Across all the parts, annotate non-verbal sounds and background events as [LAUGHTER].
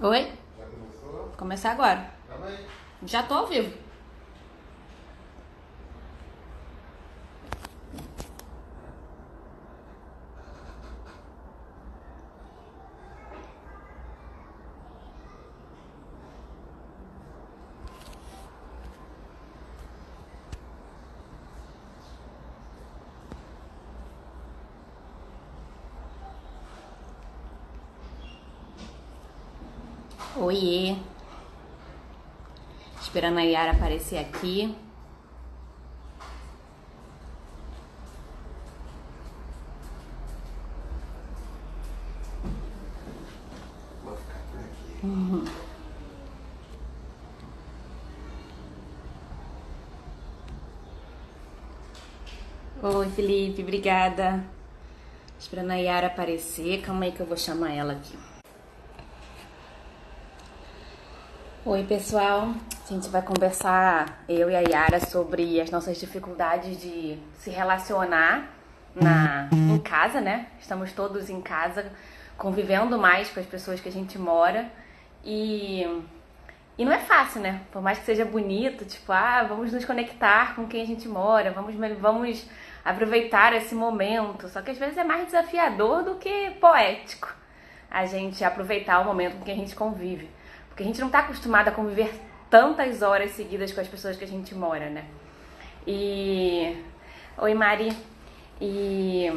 Oi? Já começou? Começar agora. Calma aí. Já tô ao vivo. Oiê. Esperando a Yara aparecer aqui. Vou ficar por aqui. Oi, Felipe, obrigada. Esperando a Yara aparecer. Calma aí que eu vou chamar ela aqui. Oi, pessoal. A gente vai conversar, eu e a Yara, sobre as nossas dificuldades de se relacionar na, em casa, né? Estamos todos em casa, convivendo mais com as pessoas que a gente mora. E, e não é fácil, né? Por mais que seja bonito, tipo, ah, vamos nos conectar com quem a gente mora, vamos, vamos aproveitar esse momento. Só que às vezes é mais desafiador do que poético a gente aproveitar o momento com quem a gente convive. Porque a gente não está acostumado a conviver tantas horas seguidas com as pessoas que a gente mora, né? E. Oi, Mari. E.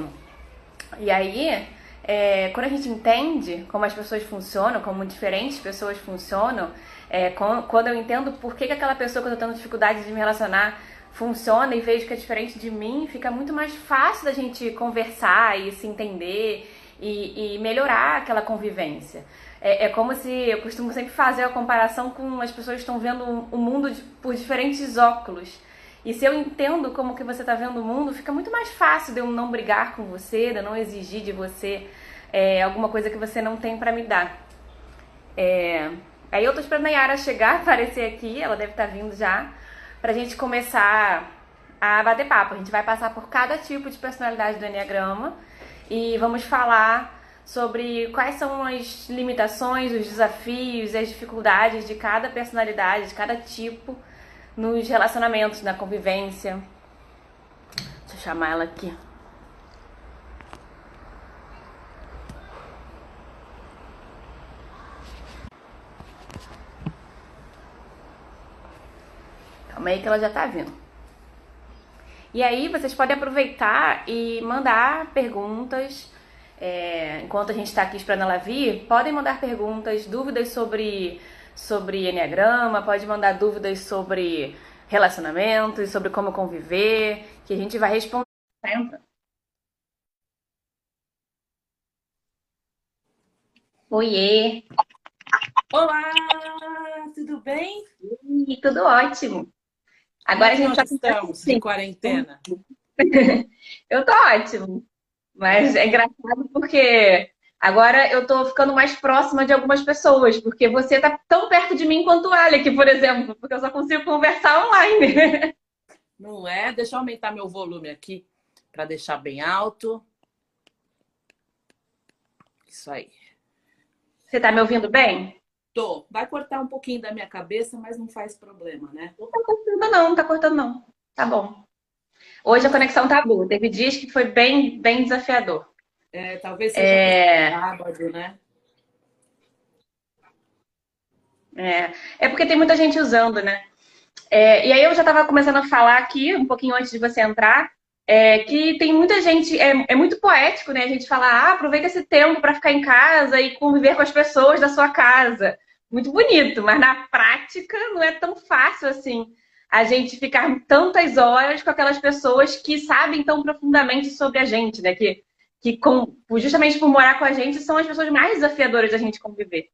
E aí, é, quando a gente entende como as pessoas funcionam, como diferentes pessoas funcionam, é, quando eu entendo por que, que aquela pessoa que eu tô tendo dificuldade de me relacionar funciona e vejo que é diferente de mim, fica muito mais fácil da gente conversar e se entender e, e melhorar aquela convivência. É, é como se eu costumo sempre fazer a comparação com as pessoas estão vendo o mundo de- por diferentes óculos. E se eu entendo como que você está vendo o mundo, fica muito mais fácil de eu não brigar com você, de eu não exigir de você é, alguma coisa que você não tem para me dar. É, Aí eu tô esperando a Yara chegar, [LAUGHS] aparecer aqui, ela deve estar vindo já, pra gente começar a bater papo. A gente vai passar por cada tipo de personalidade do Enneagrama e vamos falar sobre quais são as limitações, os desafios e as dificuldades de cada personalidade, de cada tipo nos relacionamentos, na convivência. Deixa eu chamar ela aqui. Calma aí que ela já tá vindo. E aí vocês podem aproveitar e mandar perguntas. É, enquanto a gente está aqui esperando ela vir, podem mandar perguntas, dúvidas sobre, sobre Enneagrama, pode mandar dúvidas sobre relacionamentos, sobre como conviver, que a gente vai responder. Entra. Oiê! Olá, tudo bem? Ih, tudo ótimo. Agora a Como é gente nós estamos em quarentena. [LAUGHS] Eu tô ótimo. Mas é engraçado porque agora eu tô ficando mais próxima de algumas pessoas, porque você tá tão perto de mim quanto o Alec, por exemplo, porque eu só consigo conversar online. [LAUGHS] Não é? Deixa eu aumentar meu volume aqui para deixar bem alto. Isso aí. Você tá me ouvindo bem? Tô. Vai cortar um pouquinho da minha cabeça, mas não faz problema, né? Não tá cortando não, não tá cortando não. Tá bom. Hoje a conexão tá boa. Teve dias que foi bem, bem desafiador. É, talvez seja É, sábado, né? é, é porque tem muita gente usando, né? É, e aí eu já estava começando a falar aqui, um pouquinho antes de você entrar, é, que tem muita gente, é, é muito poético, né? A gente falar, ah, aproveita esse tempo para ficar em casa e conviver com as pessoas da sua casa. Muito bonito, mas na prática não é tão fácil assim a gente ficar tantas horas com aquelas pessoas que sabem tão profundamente sobre a gente, né? Que, que com, justamente por morar com a gente são as pessoas mais desafiadoras da gente conviver.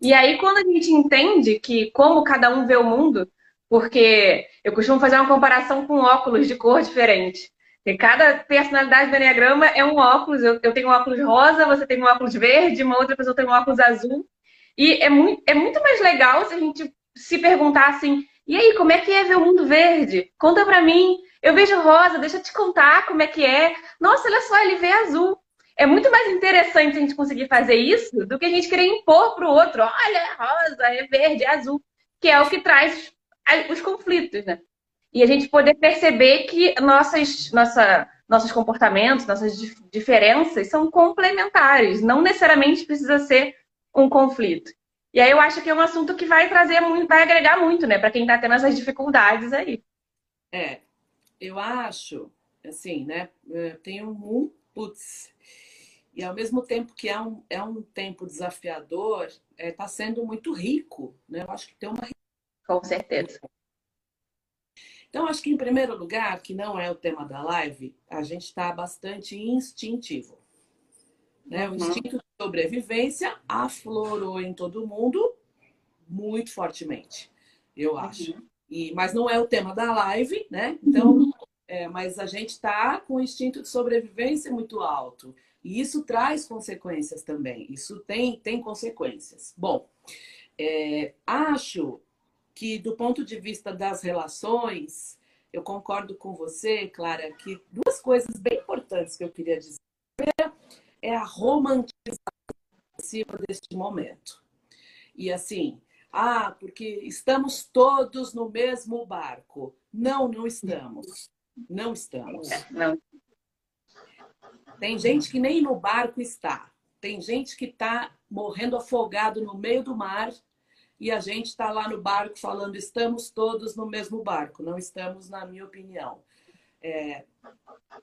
E aí, quando a gente entende que como cada um vê o mundo, porque eu costumo fazer uma comparação com óculos de cor diferente. Porque cada personalidade do Enneagrama é um óculos. Eu, eu tenho um óculos rosa, você tem um óculos verde, uma outra pessoa tem um óculos azul. E é muito, é muito mais legal se a gente se perguntar assim: e aí, como é que é ver o mundo verde? Conta pra mim. Eu vejo rosa, deixa eu te contar como é que é. Nossa, olha só, ele vê azul. é muito mais interessante a gente conseguir fazer isso do que a gente querer impor para o outro, olha, é rosa, é verde, é azul, que é o que traz os conflitos, né? E a gente poder perceber que nossas, nossa, nossos comportamentos, nossas diferenças são complementares, não necessariamente precisa ser um conflito. E aí eu acho que é um assunto que vai trazer muito, vai agregar muito, né, para quem está tendo essas dificuldades aí. É, eu acho, assim, né, é, tem um, putz, e ao mesmo tempo que é um, é um tempo desafiador, está é, tá sendo muito rico, né? Eu acho que tem uma. Com certeza. Então, acho que em primeiro lugar, que não é o tema da live, a gente está bastante instintivo. Né? Uhum. O instinto de sobrevivência aflorou em todo mundo muito fortemente, eu acho. Uhum. E, mas não é o tema da live, né? Então, uhum. é, mas a gente está com o instinto de sobrevivência muito alto. E isso traz consequências também. Isso tem, tem consequências. Bom, é, acho que do ponto de vista das relações, eu concordo com você, Clara, que duas coisas bem importantes que eu queria dizer. é a romantização deste momento. E assim, ah, porque estamos todos no mesmo barco. Não, não estamos. Não estamos. Não. Tem gente que nem no barco está. Tem gente que está morrendo afogado no meio do mar e a gente está lá no barco falando estamos todos no mesmo barco. Não estamos, na minha opinião. É,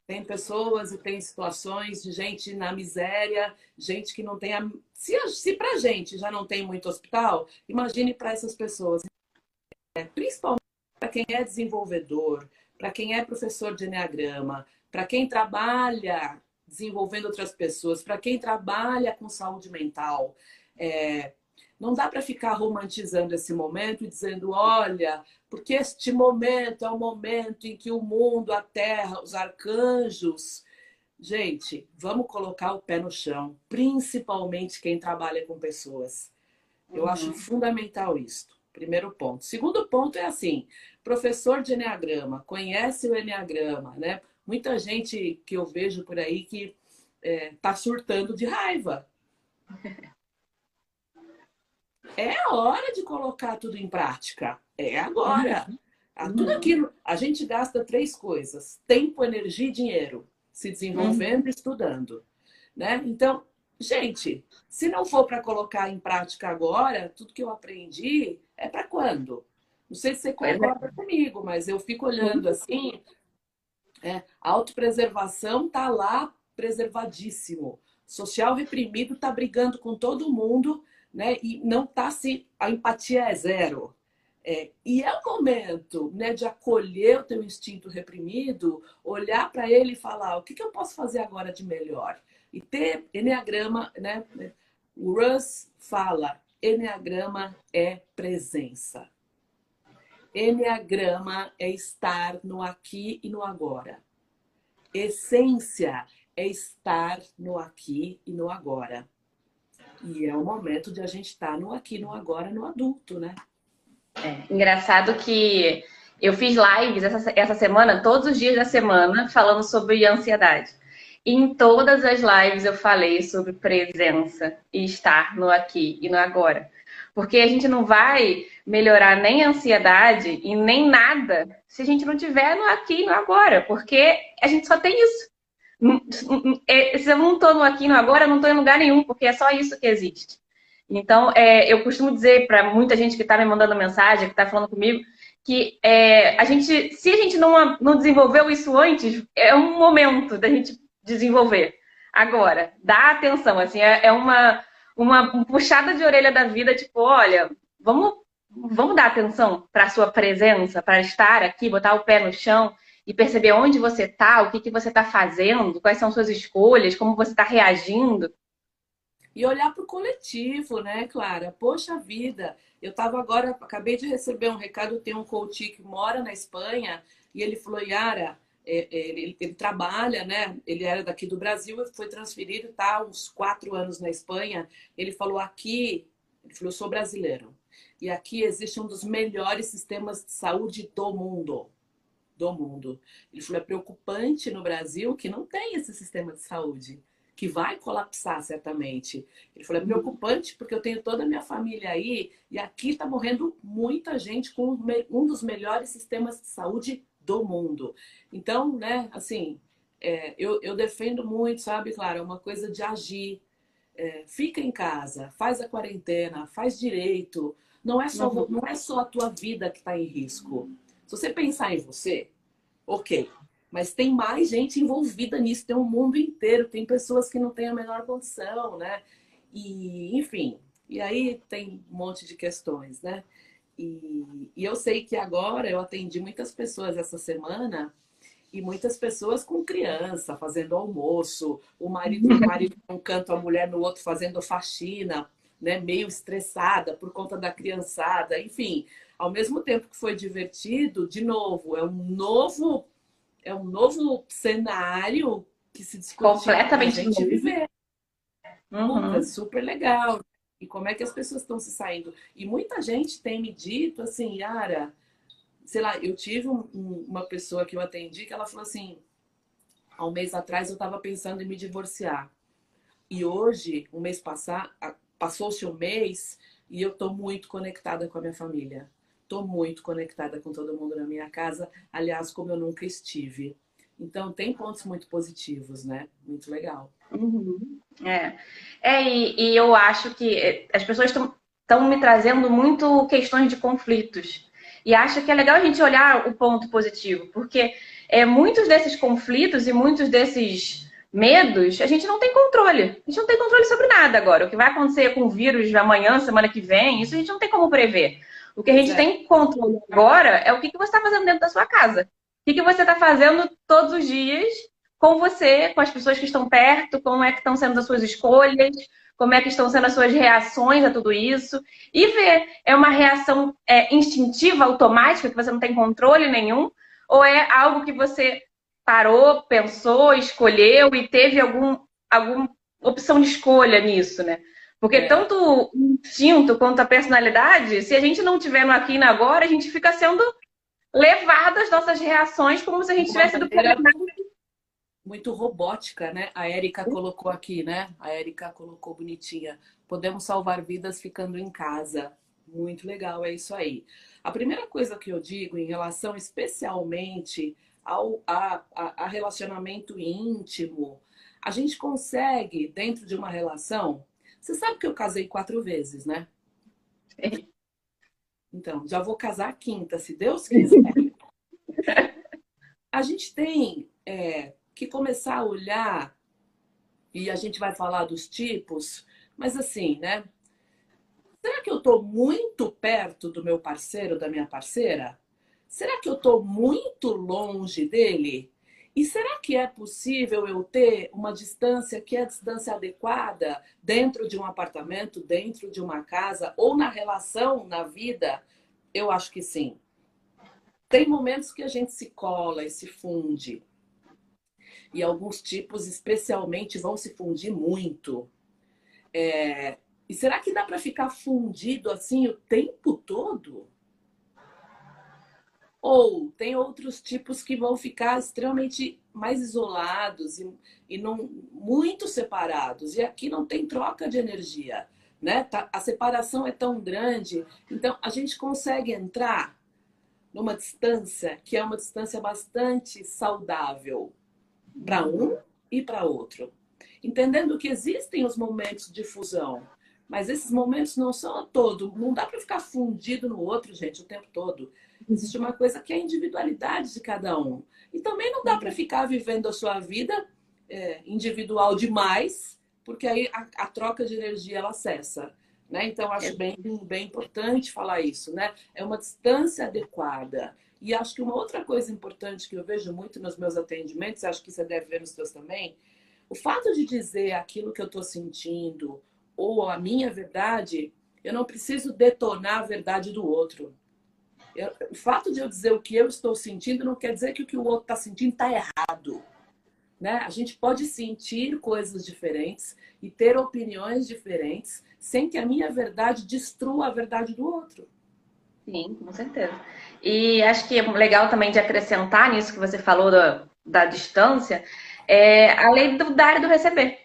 tem pessoas e tem situações de gente na miséria, gente que não tem. A... Se, se para gente já não tem muito hospital, imagine para essas pessoas. É, principalmente para quem é desenvolvedor, para quem é professor de Enneagrama, para quem trabalha desenvolvendo outras pessoas, para quem trabalha com saúde mental. É, não dá para ficar romantizando esse momento e dizendo, olha, porque este momento é o momento em que o mundo, a terra, os arcanjos. Gente, vamos colocar o pé no chão, principalmente quem trabalha com pessoas. Eu uhum. acho fundamental isso. Primeiro ponto. Segundo ponto é assim: professor de Enneagrama, conhece o Enneagrama, né? muita gente que eu vejo por aí que está é, surtando de raiva. [LAUGHS] É a hora de colocar tudo em prática. É agora. Uhum. Tudo aquilo. A gente gasta três coisas: tempo, energia e dinheiro. Se desenvolvendo e estudando. Né? Então, gente, se não for para colocar em prática agora, tudo que eu aprendi é para quando? Não sei se você concorda comigo, mas eu fico olhando assim, é, a autopreservação está lá preservadíssimo. Social reprimido está brigando com todo mundo, né? E não está se. A empatia é zero. É, e é o momento né, de acolher o teu instinto reprimido, olhar para ele e falar: o que, que eu posso fazer agora de melhor? E ter Enneagrama, né? O Russ fala: Enneagrama é presença. Enneagrama é estar no aqui e no agora. Essência é estar no aqui e no agora. E é o momento de a gente estar no aqui, no agora, no adulto, né? É engraçado que eu fiz lives essa, essa semana, todos os dias da semana, falando sobre ansiedade. E em todas as lives eu falei sobre presença e estar no aqui e no agora. Porque a gente não vai melhorar nem a ansiedade e nem nada se a gente não tiver no aqui e no agora, porque a gente só tem isso. É, se eu não estou aqui no agora, eu não estou em lugar nenhum, porque é só isso que existe. Então, é, eu costumo dizer para muita gente que está me mandando mensagem, que está falando comigo, que é, a gente, se a gente não, não desenvolveu isso antes, é um momento da gente desenvolver. Agora, dá atenção, assim, é, é uma, uma puxada de orelha da vida, tipo, olha, vamos, vamos dar atenção para a sua presença, para estar aqui, botar o pé no chão e perceber onde você está, o que, que você está fazendo, quais são suas escolhas, como você está reagindo. E olhar para o coletivo, né, Clara? Poxa vida, eu estava agora, acabei de receber um recado, tem um coach que mora na Espanha, e ele falou, Yara, é, é, ele, ele, trabalha, né? Ele era daqui do Brasil, foi transferido, tá uns quatro anos na Espanha. Ele falou aqui, ele falou, eu sou brasileiro. E aqui existe um dos melhores sistemas de saúde do mundo. Do mundo. Ele falou, é preocupante no Brasil que não tem esse sistema de saúde. que vai colapsar certamente. Ele falou: é preocupante porque eu tenho toda a minha família aí e aqui está morrendo muita gente com um dos melhores sistemas de saúde do mundo. Então, né, assim, é, eu, eu defendo muito, sabe, Clara, uma coisa de agir. É, fica em casa, faz a quarentena, faz direito. Não é só, não é só a tua vida que está em risco. Se você pensar em você, ok. Mas tem mais gente envolvida nisso, tem um mundo inteiro, tem pessoas que não têm a menor condição, né? E, enfim, e aí tem um monte de questões, né? E, e eu sei que agora eu atendi muitas pessoas essa semana e muitas pessoas com criança fazendo almoço, o marido, o marido [LAUGHS] num canto, a mulher no outro fazendo faxina, né, meio estressada por conta da criançada, enfim, ao mesmo tempo que foi divertido, de novo, é um novo é um novo cenário que se discute completamente a gente viver. Uhum. É super legal. E como é que as pessoas estão se saindo? E muita gente tem me dito assim, Yara, sei lá, eu tive um, uma pessoa que eu atendi que ela falou assim, há um mês atrás eu estava pensando em me divorciar. E hoje, um mês passar, passou-se um mês e eu estou muito conectada com a minha família. Estou muito conectada com todo mundo na minha casa, aliás, como eu nunca estive. Então, tem pontos muito positivos, né? Muito legal. Uhum. É, é e, e, eu acho que eh, as pessoas estão me trazendo muito questões de conflitos. E acho que é legal a gente olhar o ponto positivo, porque é, muitos desses conflitos e muitos desses medos, a gente não tem controle. A gente não tem controle sobre nada agora. O que vai acontecer com o vírus amanhã, semana que vem, isso a gente não tem como prever. O que a gente é. tem controle agora é o que, que você está fazendo dentro da sua casa. O que, que você está fazendo todos os dias com você, com as pessoas que estão perto, como é que estão sendo as suas escolhas, como é que estão sendo as suas reações a tudo isso. E ver, é uma reação é, instintiva, automática, que você não tem controle nenhum, ou é algo que você parou, pensou, escolheu e teve algum, alguma opção de escolha nisso, né? Porque é. tanto o instinto quanto a personalidade, se a gente não tiver no aqui e no agora, a gente fica sendo levado às nossas reações como se a gente tivesse programado. Muito robótica, né? A Érica colocou aqui, né? A Érica colocou bonitinha. Podemos salvar vidas ficando em casa. Muito legal, é isso aí. A primeira coisa que eu digo em relação especialmente ao a, a, a relacionamento íntimo, a gente consegue, dentro de uma relação, você sabe que eu casei quatro vezes, né? Então, já vou casar a quinta, se Deus quiser. a gente tem é, que começar a olhar, e a gente vai falar dos tipos, mas assim, né? Será que eu estou muito perto do meu parceiro, da minha parceira? Será que eu estou muito longe dele? E será que é possível eu ter uma distância que é a distância adequada dentro de um apartamento, dentro de uma casa ou na relação, na vida? Eu acho que sim. Tem momentos que a gente se cola e se funde. E alguns tipos, especialmente, vão se fundir muito. É... E será que dá para ficar fundido assim o tempo todo? Ou tem outros tipos que vão ficar extremamente mais isolados e, e não muito separados. E aqui não tem troca de energia, né? Tá, a separação é tão grande, então a gente consegue entrar numa distância que é uma distância bastante saudável para um e para outro, entendendo que existem os momentos de fusão, mas esses momentos não são a todo, não dá para ficar fundido no outro, gente, o tempo todo. Existe uma coisa que é a individualidade de cada um. E também não dá para ficar vivendo a sua vida é, individual demais, porque aí a, a, troca de energia ela cessa. Né? Então, acho bem, bem importante falar isso. Né? É uma distância adequada. E acho que uma outra coisa importante que eu vejo muito nos meus atendimentos, acho que você deve ver nos seus também, o fato de dizer aquilo que eu estou sentindo ou a minha verdade, eu não preciso detonar a verdade do outro. Eu, o fato de eu dizer o que eu estou sentindo não quer dizer que o que o outro está sentindo está errado. Né? A gente pode sentir coisas diferentes e ter opiniões diferentes sem que a minha verdade destrua a verdade do outro. Sim, com certeza. E acho que é legal também de acrescentar nisso que você falou da, da distância, é a lei do dar e do receber.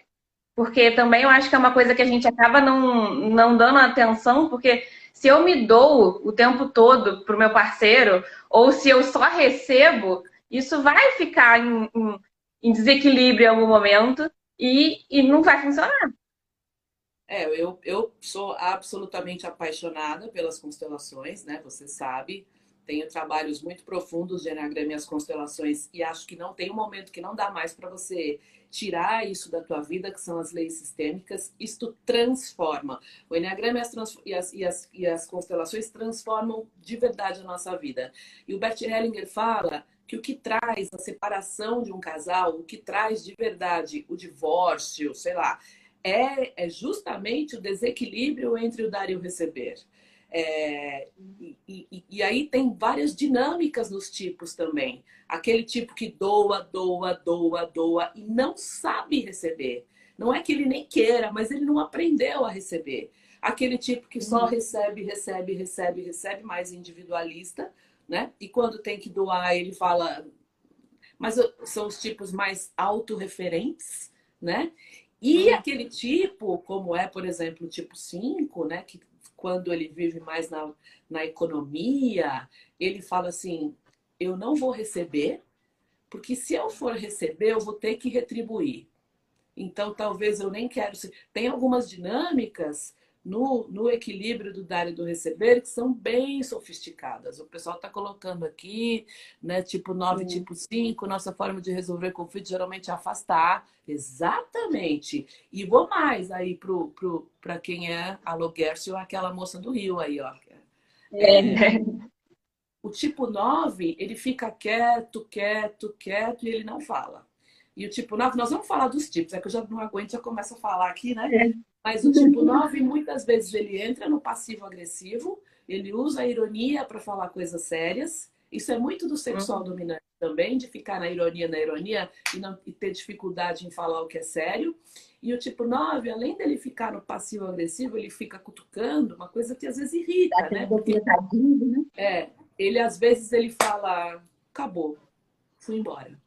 Porque também eu acho que é uma coisa que a gente acaba não, não dando atenção, porque se eu me dou o tempo todo pro meu parceiro, ou se eu só recebo, isso vai ficar em, em, em desequilíbrio em algum momento e, e não vai funcionar. É, eu, eu sou absolutamente apaixonada pelas constelações, né? Você sabe. Tenho trabalhos muito profundos de Enneagrama e as constelações e acho que não tem um momento que não dá mais para você tirar isso da tua vida, que são as leis sistêmicas. Isto transforma. O Enneagrama e as, e as, e as, e as constelações transformam de verdade a nossa vida. E o Bert Hellinger fala que o que traz a separação de um casal, o que traz de verdade o divórcio, sei lá, é, é justamente o desequilíbrio entre o dar e o receber. É, e, e, e, aí tem várias dinâmicas nos tipos também. Aquele tipo que doa, doa, doa, doa e não sabe receber. Não é que ele nem queira, mas ele não aprendeu a receber. Aquele tipo que só uhum. recebe, recebe, recebe, recebe, mais individualista, né? E quando tem que doar, ele fala. Mas são os tipos mais autorreferentes, né? E uhum. aquele tipo, como é, por exemplo, o tipo 5, né? Que quando ele vive mais na, na economia, ele fala assim: eu não vou receber, porque se eu for receber, eu vou ter que retribuir. Então, talvez eu nem quero. Tem algumas dinâmicas no, no equilíbrio do dar e do receber que são bem sofisticadas. O pessoal está colocando aqui, né, tipo 9, tipo 5, nossa forma de resolver conflito geralmente é afastar. Exatamente. E vou mais aí para pro, pro, quem é a Logercio, aquela moça do Rio aí, ó. É. é. O tipo 9, ele fica quieto, quieto, quieto e ele não fala. E o tipo 9, nós vamos falar dos tipos, é que eu já não aguento, já começo a falar aqui, né? É. Mas o tipo 9, muitas vezes, ele entra no passivo-agressivo, ele usa a ironia para falar coisas sérias. Isso é muito do sexual uhum. dominante também, de ficar na ironia, na ironia e, não, e ter dificuldade em falar o que é sério. E o tipo 9, além dele ficar no passivo-agressivo, ele fica cutucando, uma coisa que às vezes irrita, né? Porque, né? É, ele às vezes ele fala, acabou, fui embora.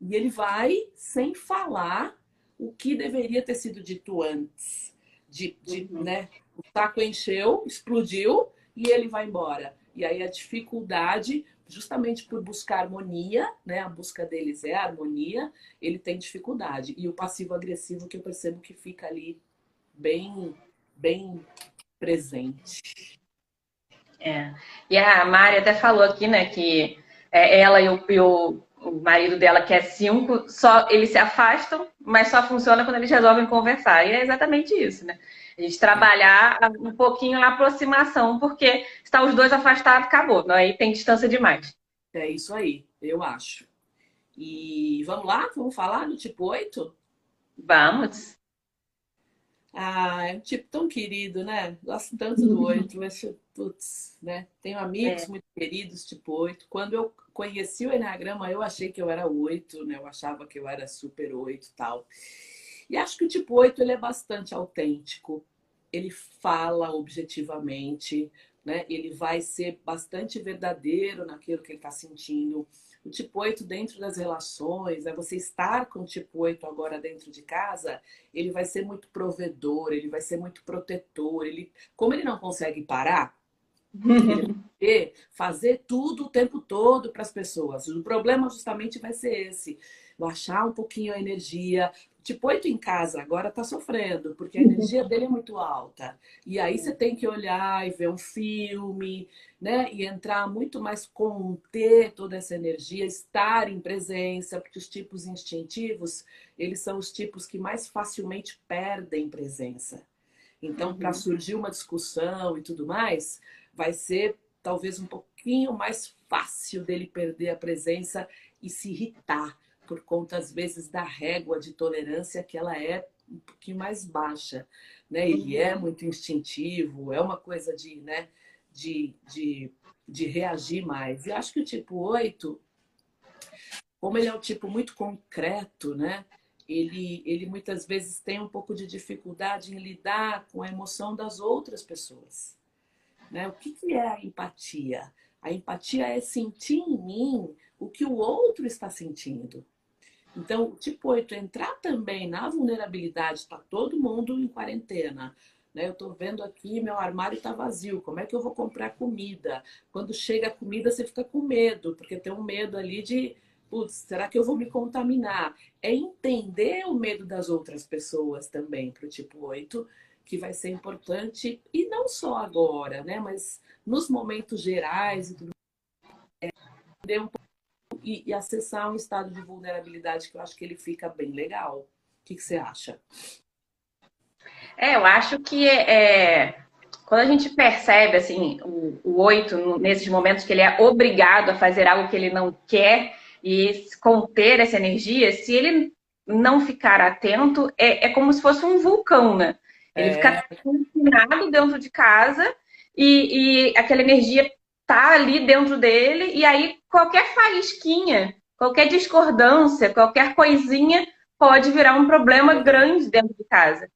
E ele vai sem falar o que deveria ter sido dito antes. De, de uhum. né, o saco encheu, explodiu e ele vai embora. E aí a dificuldade, justamente por buscar harmonia, né, a busca deles é a harmonia, ele tem dificuldade. E o passivo-agressivo que eu percebo que fica ali bem, bem presente. É. E a Mari até falou aqui, né, que é ela e o, e o o marido dela, que é cinco, só eles se afastam, mas só funciona quando eles resolvem conversar. E é exatamente isso, né? A gente trabalhar um pouquinho a aproximação, porque está os dois afastados, acabou. Não, aí tem distância demais. É isso aí, eu acho. E vamos lá? Vamos falar do tipo 8? Vamos. Ah, é um tipo tão querido, né? Gosto tanto do [LAUGHS] 8, mas, putz, né? Tenho amigos é. muito queridos, tipo 8. Quando eu conheci o Enneagrama, eu achei que eu era 8, né? Eu achava que eu era super 8 e tal. E acho que o tipo 8 ele é bastante autêntico. Ele fala objetivamente, né? Ele vai ser bastante verdadeiro naquilo que ele está sentindo. O tipo 8 dentro das relações, é você estar com o tipo 8 agora dentro de casa, ele vai ser muito provedor, ele vai ser muito protetor. Ele, como ele não consegue parar, fazer tudo o tempo todo para as pessoas. O problema justamente vai ser esse: baixar um pouquinho a energia. Tipo, oito em casa agora está sofrendo, porque a energia dele é muito alta. E aí você tem que olhar e ver um filme, né? E entrar muito mais, conter toda essa energia, estar em presença, porque os tipos instintivos, eles são os tipos que mais facilmente perdem presença. Então, uhum. para surgir uma discussão e tudo mais, vai ser talvez um pouquinho mais fácil dele perder a presença e se irritar por conta às vezes da régua de tolerância que ela é um pouquinho mais baixa, né? Ele é uhum. muito instintivo, é uma coisa de, né, de, de, de reagir mais. E acho que o tipo 8, como ele é um tipo muito concreto, né? Ele, ele muitas vezes tem um pouco de dificuldade em lidar com a emoção das outras pessoas. Né? O que, que é a empatia? A empatia é sentir em mim o que o outro está sentindo. Então, tipo 8 entrar também na vulnerabilidade, está todo mundo em quarentena. Né? Eu estou vendo aqui, meu armário está vazio. Como é que eu vou comprar comida? Quando chega a comida, você fica com medo, porque tem um medo ali de, putz, será que eu vou me contaminar? É entender o medo das outras pessoas também para o tipo 8, que vai ser importante, e não só agora, né? Mas nos momentos gerais e tudo. É, e, e, acessar um estado de vulnerabilidade que eu acho que ele fica bem legal. O que, que você acha? É, eu acho que é, quando a gente percebe assim o oito nesses momentos que ele é obrigado a fazer algo que ele não quer e conter essa energia, se ele não ficar atento, é, é como se fosse um vulcão, né? Ele é. fica confinado dentro de casa e, e aquela energia tá ali dentro dele, e aí qualquer faísquinha, qualquer discordância, qualquer coisinha pode virar um problema grande dentro de casa.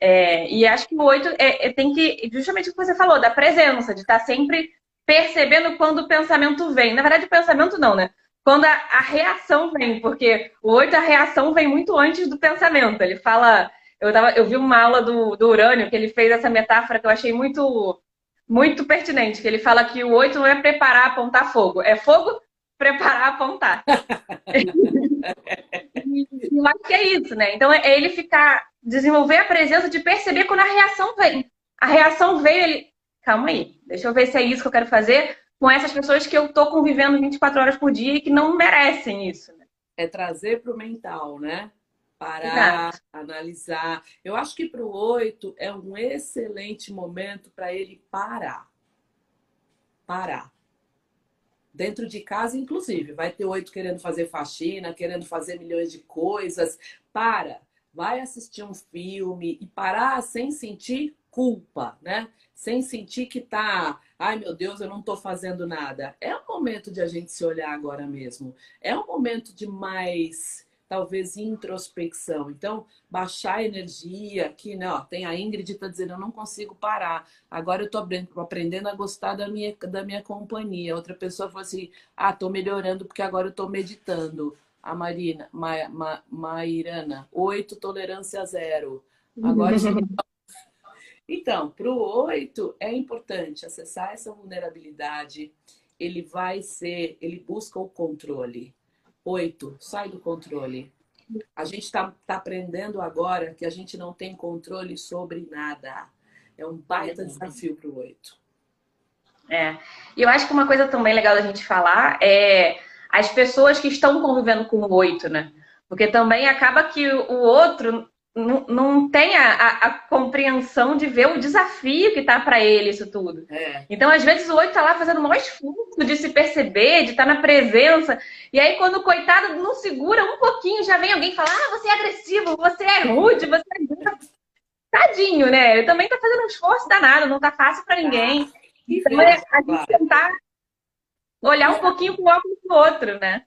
É, e acho que o oito é, é, tem que, justamente o que você falou, da presença, de estar tá sempre percebendo quando o pensamento vem. Na verdade, o pensamento não, né? Quando a, a reação vem, porque o oito, a reação vem muito antes do pensamento. Ele fala. Eu, tava, eu vi uma aula do, do Urânio que ele fez essa metáfora que eu achei muito muito pertinente, que ele fala que o oito não é preparar, apontar fogo, é fogo, [LAUGHS] preparar, apontar. [LAUGHS] eu acho que é isso, né? Então é ele ficar, desenvolver a presença de perceber quando a reação vem. A reação veio, ele, calma aí, deixa eu ver se é isso que eu quero fazer com essas pessoas que eu tô convivendo 24 horas por dia e que não merecem isso. Né? É trazer para o mental, né? Parar, Exato. analisar. Eu acho que para o oito é um excelente momento para ele parar. Parar. Dentro de casa, inclusive. Vai ter oito querendo fazer faxina, querendo fazer milhões de coisas. Para. Vai assistir um filme e parar sem sentir culpa, né? Sem sentir que tá, ai meu Deus, eu não tô fazendo nada. É o momento de a gente se olhar agora mesmo. É um momento de mais talvez introspecção. Então, baixar a energia aqui, né? Ó, tem a Ingrid está dizendo, eu não consigo parar. Agora eu estou aprendendo a gostar da minha, da minha companhia. Outra pessoa falou assim, ah, estou melhorando porque agora eu estou meditando. A Marina, Ma, Ma, Mairana, oito, tolerância zero. Agora [LAUGHS] Então, para o oito é importante acessar essa vulnerabilidade. Ele vai ser, ele busca o controle. Oito, sai do controle. A gente está tá aprendendo agora que a gente não tem controle sobre nada. É um baita desafio para o oito. É. E eu acho que uma coisa também legal da gente falar é as pessoas que estão convivendo com o oito, né? Porque também acaba que o outro não, não tem a, a, a, compreensão de ver o desafio que tá para ele isso tudo. É. Então, às vezes, o oito tá lá fazendo o maior esforço de se perceber, de estar tá na presença. E aí, quando o coitado não segura um pouquinho, já vem alguém falar: ah, você é agressivo, você é rude, você é. Tadinho, né? Ele também tá fazendo um esforço danado, não tá fácil para ninguém. Ah, então, é a gente tentar olhar um pouquinho pro óculos do outro, né?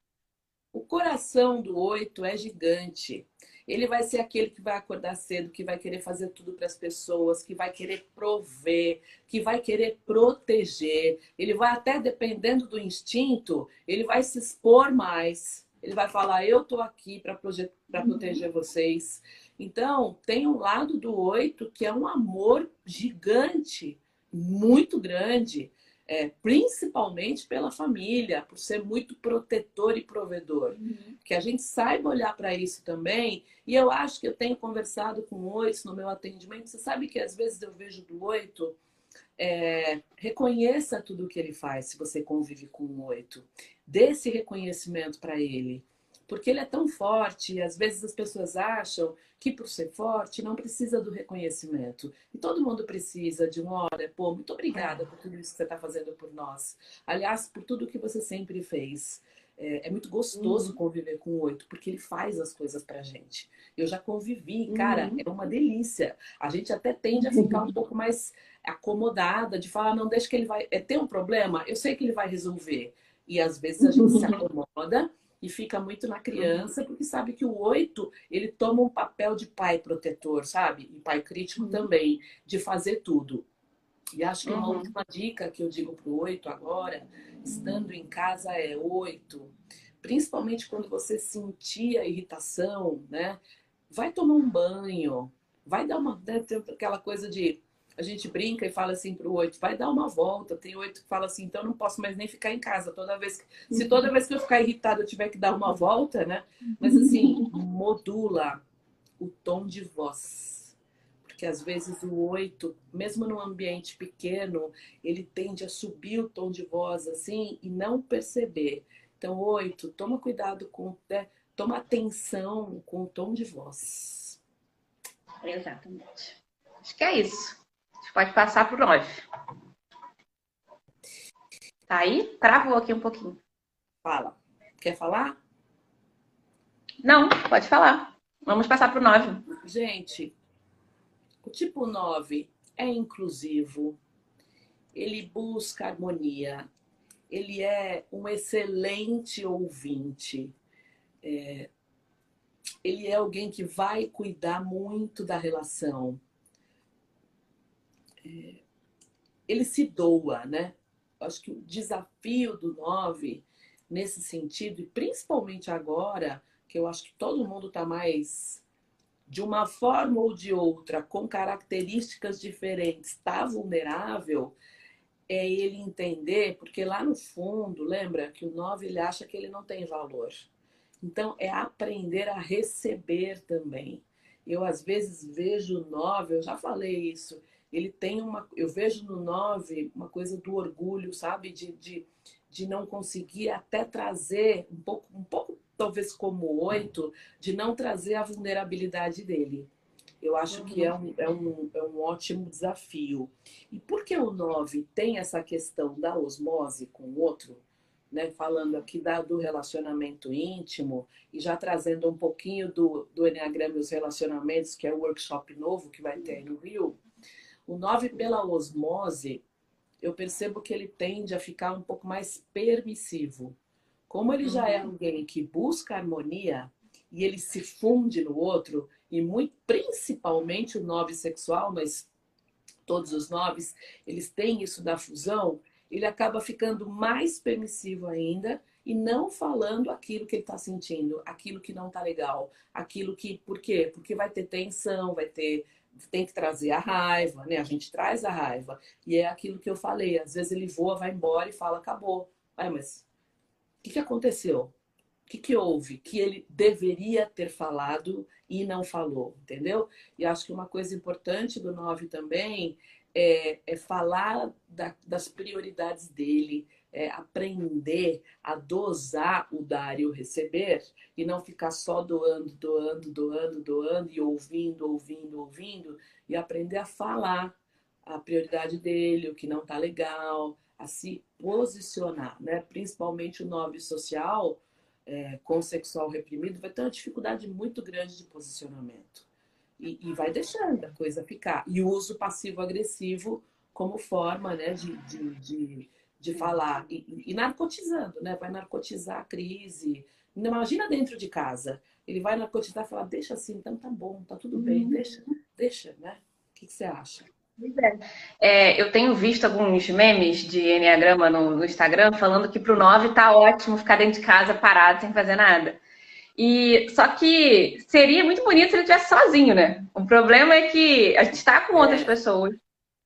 O coração do oito é gigante. Ele vai ser aquele que vai acordar cedo, que vai querer fazer tudo para as pessoas, que vai querer prover, que vai querer proteger. Ele vai até dependendo do instinto, ele vai se expor mais. Ele vai falar: "Eu tô aqui para uhum. proteger vocês". Então, tem um lado do oito que é um amor gigante, muito grande é, principalmente pela família, por ser muito protetor e provedor. Uhum. Que a gente saiba olhar para isso também. E eu acho que eu tenho conversado com oito no meu atendimento. Você sabe que às vezes eu vejo do oito. É, reconheça tudo o que ele faz se você convive com o oito. Dê esse reconhecimento para ele. Porque ele é tão forte e às vezes as pessoas acham que por ser forte não precisa do reconhecimento. E todo mundo precisa de uma hora, pô, muito obrigada por tudo isso que você está fazendo por nós. Aliás, por tudo que você sempre fez. É, é muito gostoso uhum. conviver com o oito, porque ele faz as coisas pra gente. Eu já convivi, cara, uhum. é uma delícia. A gente até tende a ficar um pouco mais acomodada, de falar, não, deixa que ele vai. É, tem um problema, eu sei que ele vai resolver. E às vezes a gente se [LAUGHS] acomoda e fica muito na criança, porque sabe que o oito, ele toma um papel de pai protetor, sabe? E pai crítico uhum. também, de fazer tudo. E acho que uma uhum. última dica que eu digo para o oito agora, estando em casa, é oito. principalmente quando você sentir a irritação, né? Vai tomar um banho, vai dar uma. Né, aquela coisa de. A gente brinca e fala assim pro oito, vai dar uma volta. Tem oito que fala assim, então não posso mais nem ficar em casa. Toda vez que, se toda vez que eu ficar irritado eu tiver que dar uma volta, né? Mas assim, modula o tom de voz que às vezes o oito, mesmo num ambiente pequeno, ele tende a subir o tom de voz assim e não perceber. Então, oito, toma cuidado com, né? toma atenção com o tom de voz. Exatamente. Acho que é isso. Gente pode passar para o nove. Tá aí? Travou aqui um pouquinho. Fala. Quer falar? Não, pode falar. Vamos passar para o nove. Gente, o tipo 9 é inclusivo, ele busca harmonia, ele é um excelente ouvinte, é, ele é alguém que vai cuidar muito da relação. É, ele se doa, né? Acho que o desafio do 9 nesse sentido, e principalmente agora, que eu acho que todo mundo está mais de uma forma ou de outra, com características diferentes, está vulnerável, é ele entender, porque lá no fundo, lembra que o 9 ele acha que ele não tem valor. Então, é aprender a receber também. Eu, às vezes, vejo o 9, eu já falei isso, ele tem uma. Eu vejo no 9 uma coisa do orgulho, sabe? De, de, de não conseguir até trazer um pouco, um pouco talvez como oito, de não trazer a vulnerabilidade dele. Eu acho que é um, é, um, é um ótimo desafio. E por que o nove tem essa questão da osmose com o outro, né? falando aqui da, do relacionamento íntimo e já trazendo um pouquinho do, do Enneagrama e os relacionamentos, que é o workshop novo que vai ter no Rio, o nove pela osmose, eu percebo que ele tende a ficar um pouco mais permissivo. Como ele já é uhum. alguém que busca harmonia e ele se funde no outro, e muito principalmente o nove sexual, mas todos os noves, eles têm isso da fusão, ele acaba ficando mais permissivo ainda e não falando aquilo que ele está sentindo, aquilo que não está legal, aquilo que. Por quê? Porque vai ter tensão, vai ter. Tem que trazer a raiva, né? A gente traz a raiva. E é aquilo que eu falei. Às vezes ele voa, vai embora e fala, acabou. Mas o que, que aconteceu? O que, que houve? Que ele deveria ter falado e não falou, entendeu? E acho que uma coisa importante do 9 também é, é falar da, das prioridades dele, é aprender a dosar o dar e o receber e não ficar só doando, doando, doando, doando e ouvindo, ouvindo, ouvindo e aprender a falar a prioridade dele, o que não tá legal, a se posicionar, né? principalmente o nove social, é, com sexual reprimido, vai ter uma dificuldade muito grande de posicionamento. E, e vai deixando a coisa ficar. E o uso passivo-agressivo como forma né, de, de, de, de falar. E, e, narcotizando, né? Vai narcotizar a crise. Imagina dentro de casa. Ele vai narcotizar e falar, deixa assim, então tá bom, tá tudo bem, uhum. deixa, deixa, né? O que, que você acha? É, eu tenho visto alguns memes de Enneagrama no, no Instagram falando que para o 9 tá ótimo ficar dentro de casa parado sem fazer nada. E só que seria muito bonito se ele estivesse sozinho, né? O problema é que a gente está com outras pessoas.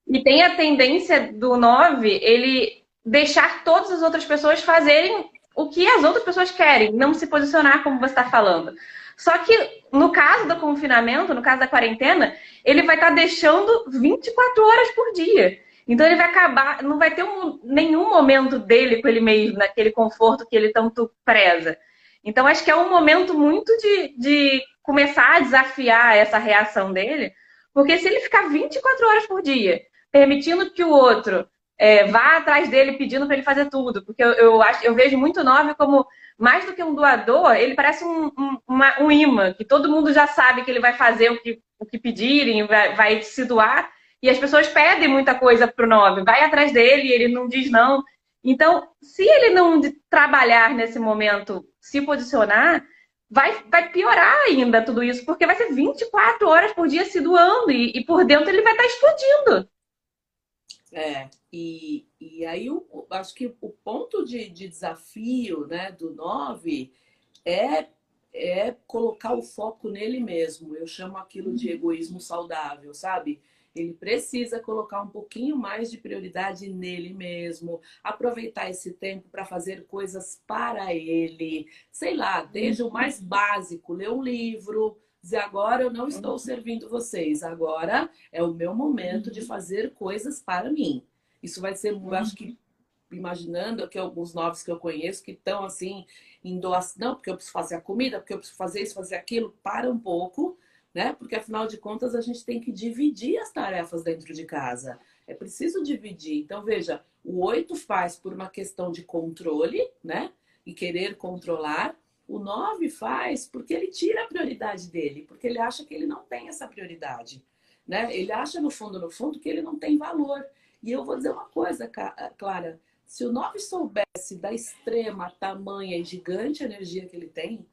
E tem a tendência do 9 ele deixar todas as outras pessoas fazerem o que as outras pessoas querem, não se posicionar como você está falando. Só que no caso do confinamento, no caso da quarentena, ele vai estar tá deixando 24 horas por dia. Então ele vai acabar, não vai ter um, nenhum momento dele com ele mesmo, naquele conforto que ele tanto preza. Então acho que é um momento muito de, de começar a desafiar essa reação dele, porque se ele ficar 24 horas por dia, permitindo que o outro é, vá atrás dele pedindo para ele fazer tudo, porque eu, eu, acho, eu vejo muito nove como mais do que um doador, ele parece um, um, uma, um imã, que todo mundo já sabe que ele vai fazer o que, o que pedirem, vai, vai se doar, e as pessoas pedem muita coisa para o nove, vai atrás dele, ele não diz não. Então, se ele não trabalhar nesse momento, se posicionar, vai, vai piorar ainda tudo isso, porque vai ser 24 horas por dia se doando, e, e por dentro ele vai estar explodindo. É, E, e aí eu acho que o ponto de, de desafio né, do 9 é, é colocar o foco nele mesmo. Eu chamo aquilo de egoísmo saudável, sabe? Ele precisa colocar um pouquinho mais de prioridade nele mesmo, aproveitar esse tempo para fazer coisas para ele. Sei lá, desde o mais básico, ler um livro, dizer agora eu não estou servindo vocês, agora é o meu momento de fazer coisas para mim. Isso vai ser, eu acho que imaginando que alguns novos que eu conheço que estão assim em doação, não, porque eu preciso fazer a comida, porque eu preciso fazer isso, fazer aquilo, para um pouco né? Porque afinal de contas a gente tem que dividir as tarefas dentro de casa. É preciso dividir. Então, veja, o oito faz por uma questão de controle, né? E querer controlar. O nove faz porque ele tira a prioridade dele, porque ele acha que ele não tem essa prioridade. Né? Ele acha, no fundo, no fundo, que ele não tem valor. E eu vou dizer uma coisa, Clara. Se o nove soubesse da extrema, tamanha e gigante energia que ele tem,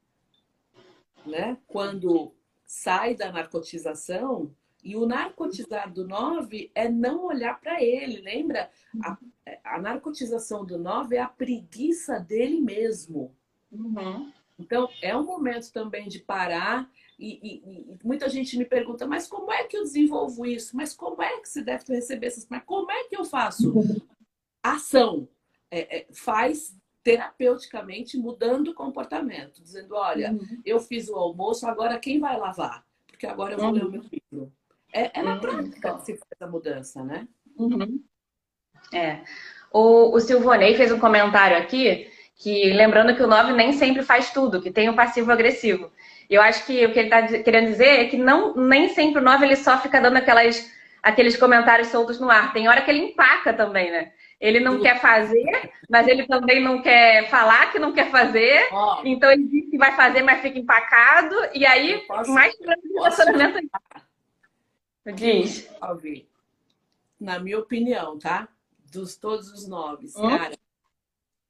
né? Quando sai da narcotização e o narcotizar do 9 é não olhar para ele, lembra? A, a, narcotização do 9 é a preguiça dele mesmo. Uhum. Então, é um momento também de parar. E, e, e, muita gente me pergunta, mas como é que eu desenvolvo isso? Mas como é que se deve receber essas... Mas como é que eu faço? Ação. É, é, faz terapeuticamente mudando o comportamento, dizendo, olha, uhum. eu fiz o almoço, agora quem vai lavar? Porque agora eu vou uhum. ler o meu livro. É, é na uhum. prática que se faz a mudança, né? Uhum. É. O, o Silvonei fez um comentário aqui que lembrando que o 9 nem sempre faz tudo, que tem o um passivo agressivo. E eu acho que o que ele está querendo dizer é que não, nem sempre o 9 ele só fica dando aquelas, aqueles comentários soltos no ar. Tem hora que ele empaca também, né? Ele não Sim. quer fazer, mas ele também não quer falar que não quer fazer. Oh. Então ele diz que vai fazer, mas fica empacado. E aí, posso, mais relacionamento. Diz. Na minha opinião, tá? Dos todos os nove, hum? cara.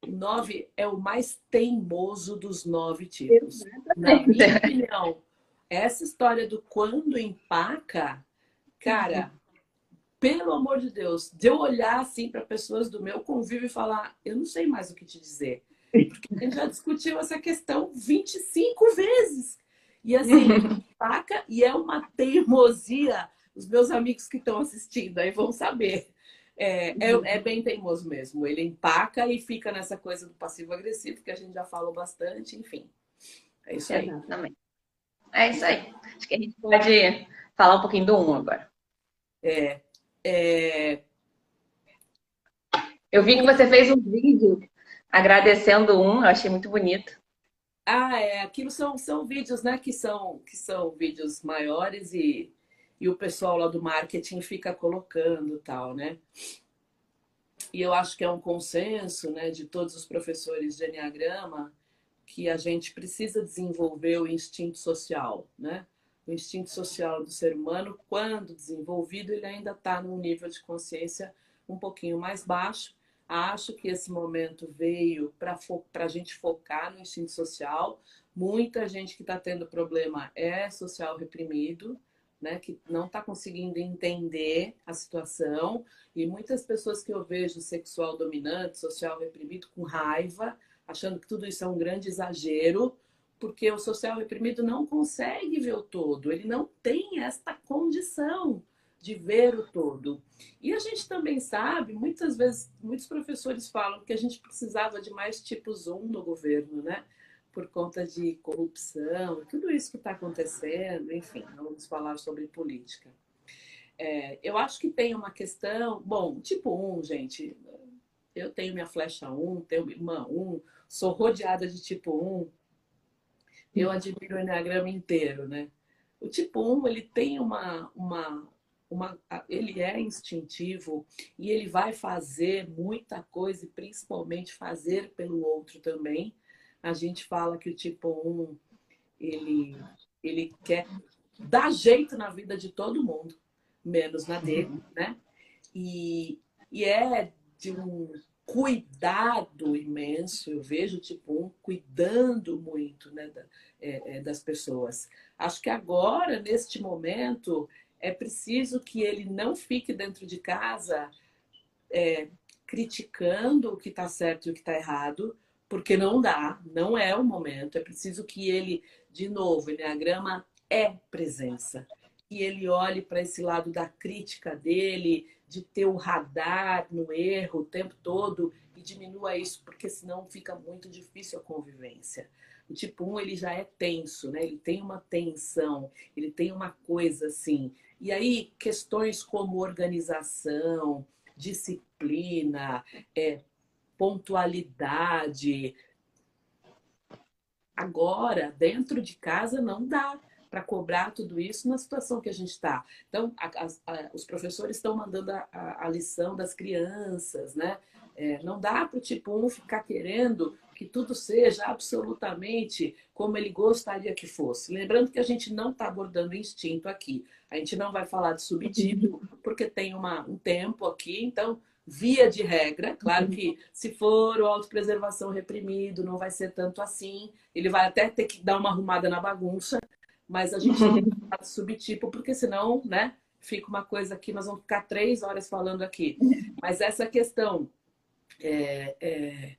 O nove é o mais teimoso dos nove tipos. Na minha opinião, essa história do quando empaca, cara, pelo amor de Deus, de eu olhar assim para pessoas do meu convívio e falar, eu não sei mais o que te dizer. Porque a gente já discutiu essa questão 25 vezes. E assim, paca e é uma teimosia. Os meus amigos que estão assistindo aí vão saber. É, é, é, bem teimoso mesmo. Ele empaca e fica nessa coisa do passivo-agressivo, que a gente já falou bastante, enfim. É isso aí. Exatamente. É isso aí. Acho que a gente pode falar um pouquinho do um agora. É, é... Eu vi que você fez um vídeo agradecendo um, eu achei muito bonito. Ah, é. Aquilo são, são vídeos, né? Que são, que são vídeos maiores e, e o pessoal lá do marketing fica colocando tal, né? E eu acho que é um consenso, né, de todos os professores de Enneagrama que a gente precisa desenvolver o instinto social, né? o instinto social do ser humano, quando desenvolvido, ele ainda está num nível de consciência um pouquinho mais baixo. Acho que esse momento veio para a gente focar no instinto social. Muita gente que está tendo problema é social reprimido, né, que não está conseguindo entender a situação. E muitas pessoas que eu vejo sexual dominante, social reprimido, com raiva, achando que tudo isso é um grande exagero porque o social reprimido não consegue ver o todo, ele não tem esta condição de ver o todo. E a gente também sabe, muitas vezes, muitos professores falam que a gente precisava de mais tipos 1 no governo, né? Por conta de corrupção, tudo isso que está acontecendo, enfim, vamos falar sobre política. É, eu acho que tem uma questão, bom, tipo 1, gente, eu tenho minha flecha 1, tenho minha irmã 1, sou rodeada de tipo 1, eu admiro o Enneagrama inteiro, né? O tipo 1, ele tem uma, uma, uma... Ele é instintivo e ele vai fazer muita coisa e principalmente fazer pelo outro também. A gente fala que o tipo 1, ele, ele quer dar jeito na vida de todo mundo, menos na dele, né? E, e é de um cuidado imenso, eu vejo tipo um cuidando muito né, da, é, é, das pessoas. Acho que agora, neste momento, é preciso que ele não fique dentro de casa é, criticando o que está certo e o que está errado, porque não dá, não é o momento. É preciso que ele, de novo, Enneagrama é presença. Que ele olhe para esse lado da crítica dele, de ter o radar no erro o tempo todo e diminua isso, porque senão fica muito difícil a convivência. O tipo 1, ele já é tenso, né? Ele tem uma tensão, ele tem uma coisa assim. E aí, questões como organização, disciplina, é, pontualidade. Agora, dentro de casa, não dá para cobrar tudo isso na situação que a gente está. Então, a, a, os professores estão mandando a, a, lição das crianças, né? É, não dá para o tipo 1 ficar querendo que tudo seja absolutamente como ele gostaria que fosse. Lembrando que a gente não está abordando instinto aqui. A gente não vai falar de subtipo, porque tem uma, um tempo aqui, então via de regra. Claro uhum. que se for o autopreservação reprimido, não vai ser tanto assim. Ele vai até ter que dar uma arrumada na bagunça, mas a gente não vai falar subtipo, porque senão, né, fica uma coisa aqui, nós vamos ficar três horas falando aqui. Mas essa questão é, é,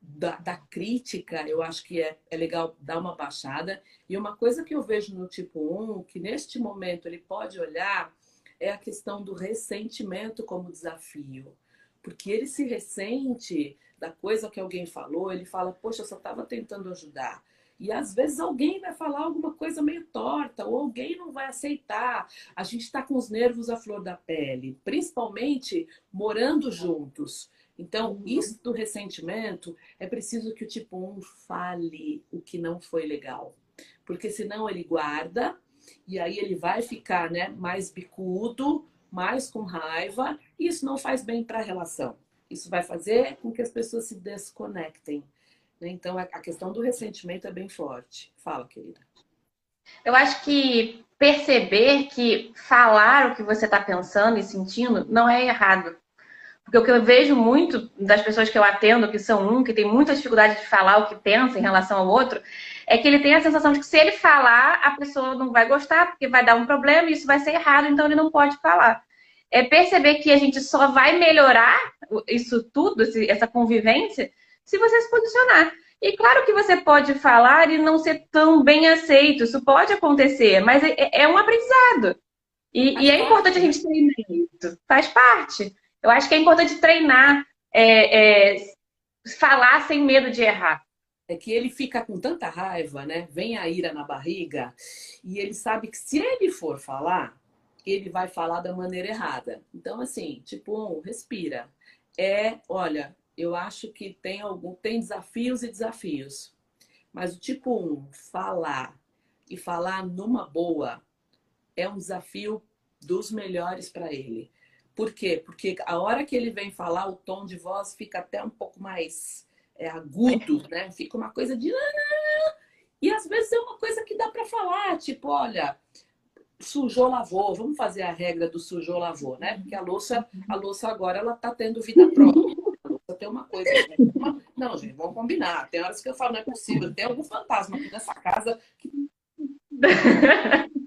da, da, crítica, eu acho que é, é legal dar uma baixada. E uma coisa que eu vejo no tipo 1, que neste momento ele pode olhar, é a questão do ressentimento como desafio. Porque ele se ressente da coisa que alguém falou, ele fala, poxa, eu só estava tentando ajudar. E às vezes alguém vai falar alguma coisa meio torta, ou alguém não vai aceitar. A gente está com os nervos à flor da pele, principalmente morando juntos. Então, uhum. isso do ressentimento, é preciso que o tipo 1 fale o que não foi legal. Porque senão ele guarda, e aí ele vai ficar né, mais bicudo, mais com raiva, e isso não faz bem para a relação. Isso vai fazer com que as pessoas se desconectem. Né? Então, a questão do ressentimento é bem forte. Fala, querida. Eu acho que perceber que falar o que você está pensando e sentindo não é errado. Porque o que eu vejo muito das pessoas que eu atendo, que são um, que tem muita dificuldade de falar o que pensa em relação ao outro, é que ele tem a sensação de que se ele falar, a pessoa não vai gostar, porque vai dar um problema e isso vai ser errado, então ele não pode falar. É perceber que a gente só vai melhorar isso tudo, essa convivência, se você se posicionar. E claro que você pode falar e não ser tão bem aceito, isso pode acontecer, mas é, é um aprendizado. E, e é importante a gente treinar isso, faz parte. Eu acho que é importante treinar, é, é, falar sem medo de errar. É que ele fica com tanta raiva, né? Vem a ira na barriga, e ele sabe que se ele for falar, ele vai falar da maneira errada. Então, assim, tipo, um, respira. É, olha, eu acho que tem algum, tem desafios e desafios. Mas o tipo um, falar e falar numa boa é um desafio dos melhores para ele. Por quê? Porque a hora que ele vem falar, o tom de voz fica até um pouco mais é, agudo, né? Fica uma coisa de. E às vezes é uma coisa que dá para falar, tipo, olha, sujou, lavou. Vamos fazer a regra do sujou, lavou, né? Porque a louça, a louça agora ela tá tendo vida [LAUGHS] própria. A louça tem uma coisa. Não, gente, vamos combinar. Tem horas que eu falo, não é possível. Tem algum fantasma aqui nessa casa que. [LAUGHS]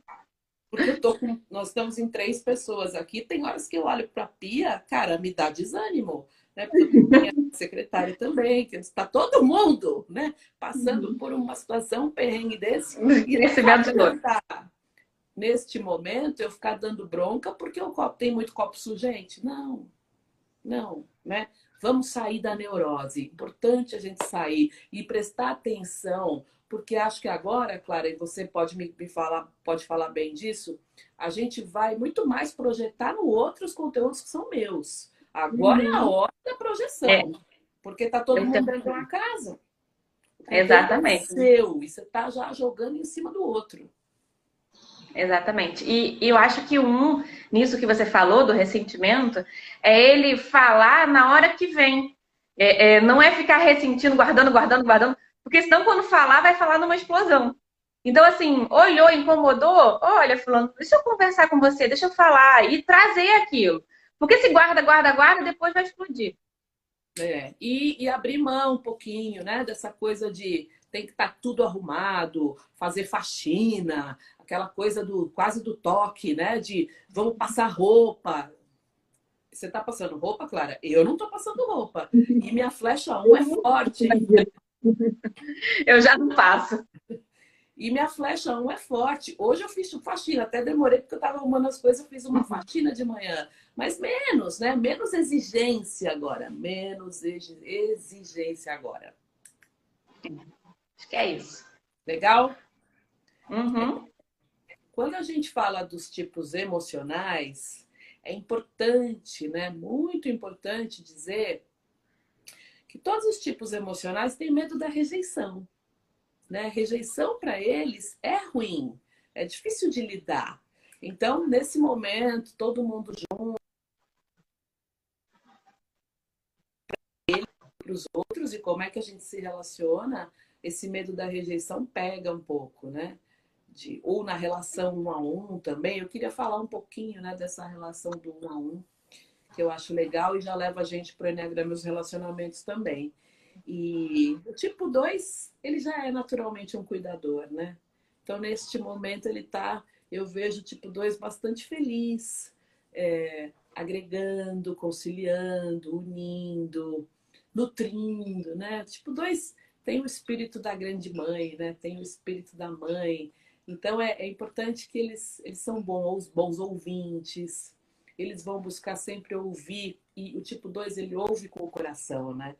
Porque eu tô com. Nós estamos em três pessoas aqui. Tem horas que eu olho para a pia, cara, me dá desânimo. Né? Porque eu tenho a [LAUGHS] secretária também, que está todo mundo né? passando uhum. por uma situação perrengue desse. E nesse neste momento eu ficar dando bronca porque o copo tem muito copo sujente. Não, não, né? Vamos sair da neurose. Importante a gente sair e prestar atenção porque acho que agora, Clara, e você pode me, me, falar, pode falar bem disso, a gente vai muito mais projetar no outro os conteúdos que são meus. Agora uhum. é a uhum. hora da projeção. É. Porque tá todo Eu mundo dentro de uma casa. Exatamente. É seu, e você tá já jogando em cima do outro. Exatamente. E, e eu acho que um, nisso que você falou, do ressentimento, é ele falar na hora que vem. É, é, não é ficar ressentindo, guardando, guardando, guardando. Porque senão, quando falar, vai falar numa explosão. Então, assim, olhou, incomodou, olha, fulano, deixa eu conversar com você, deixa eu falar e trazer aquilo. Porque se guarda, guarda, guarda, depois vai explodir. É, e, e abrir mão um pouquinho, né, dessa coisa de tem que estar tá tudo arrumado, fazer faxina, aquela coisa do quase do toque, né, de vamos passar roupa. Você tá passando roupa, Clara? Eu não tô passando roupa. E minha flecha 1 é forte. Eu já não passo. E minha flecha 1 é forte. Hoje eu fiz faxina, até demorei porque eu estava arrumando as coisas, eu fiz uma faxina de manhã. Mas menos, né? Menos exigência agora. Menos exigência agora. Acho que é isso. Legal? Uhum. Quando a gente fala dos tipos emocionais, é importante, né? Muito importante dizer que todos os tipos emocionais têm medo da rejeição. Né? Rejeição para eles é ruim, é difícil de lidar. Então, nesse momento, todo mundo junto, para os outros e como é que a gente se relaciona, esse medo da rejeição pega um pouco, né? De, ou na relação um a um também. Eu queria falar um pouquinho né, dessa relação do um a um, que eu acho legal e já leva a gente para o Enneagrama os relacionamentos também. E o tipo 2, ele já é naturalmente um cuidador, né? Então, neste momento, ele tá, eu vejo o tipo 2 bastante feliz, é, agregando, conciliando, unindo, nutrindo, né? Tipo 2 tem o espírito da grande mãe, né? Tem o espírito da mãe. Então, é, é importante que eles, eles são bons, bons ouvintes, eles vão buscar sempre ouvir, e o tipo 2, ele ouve com o coração, né?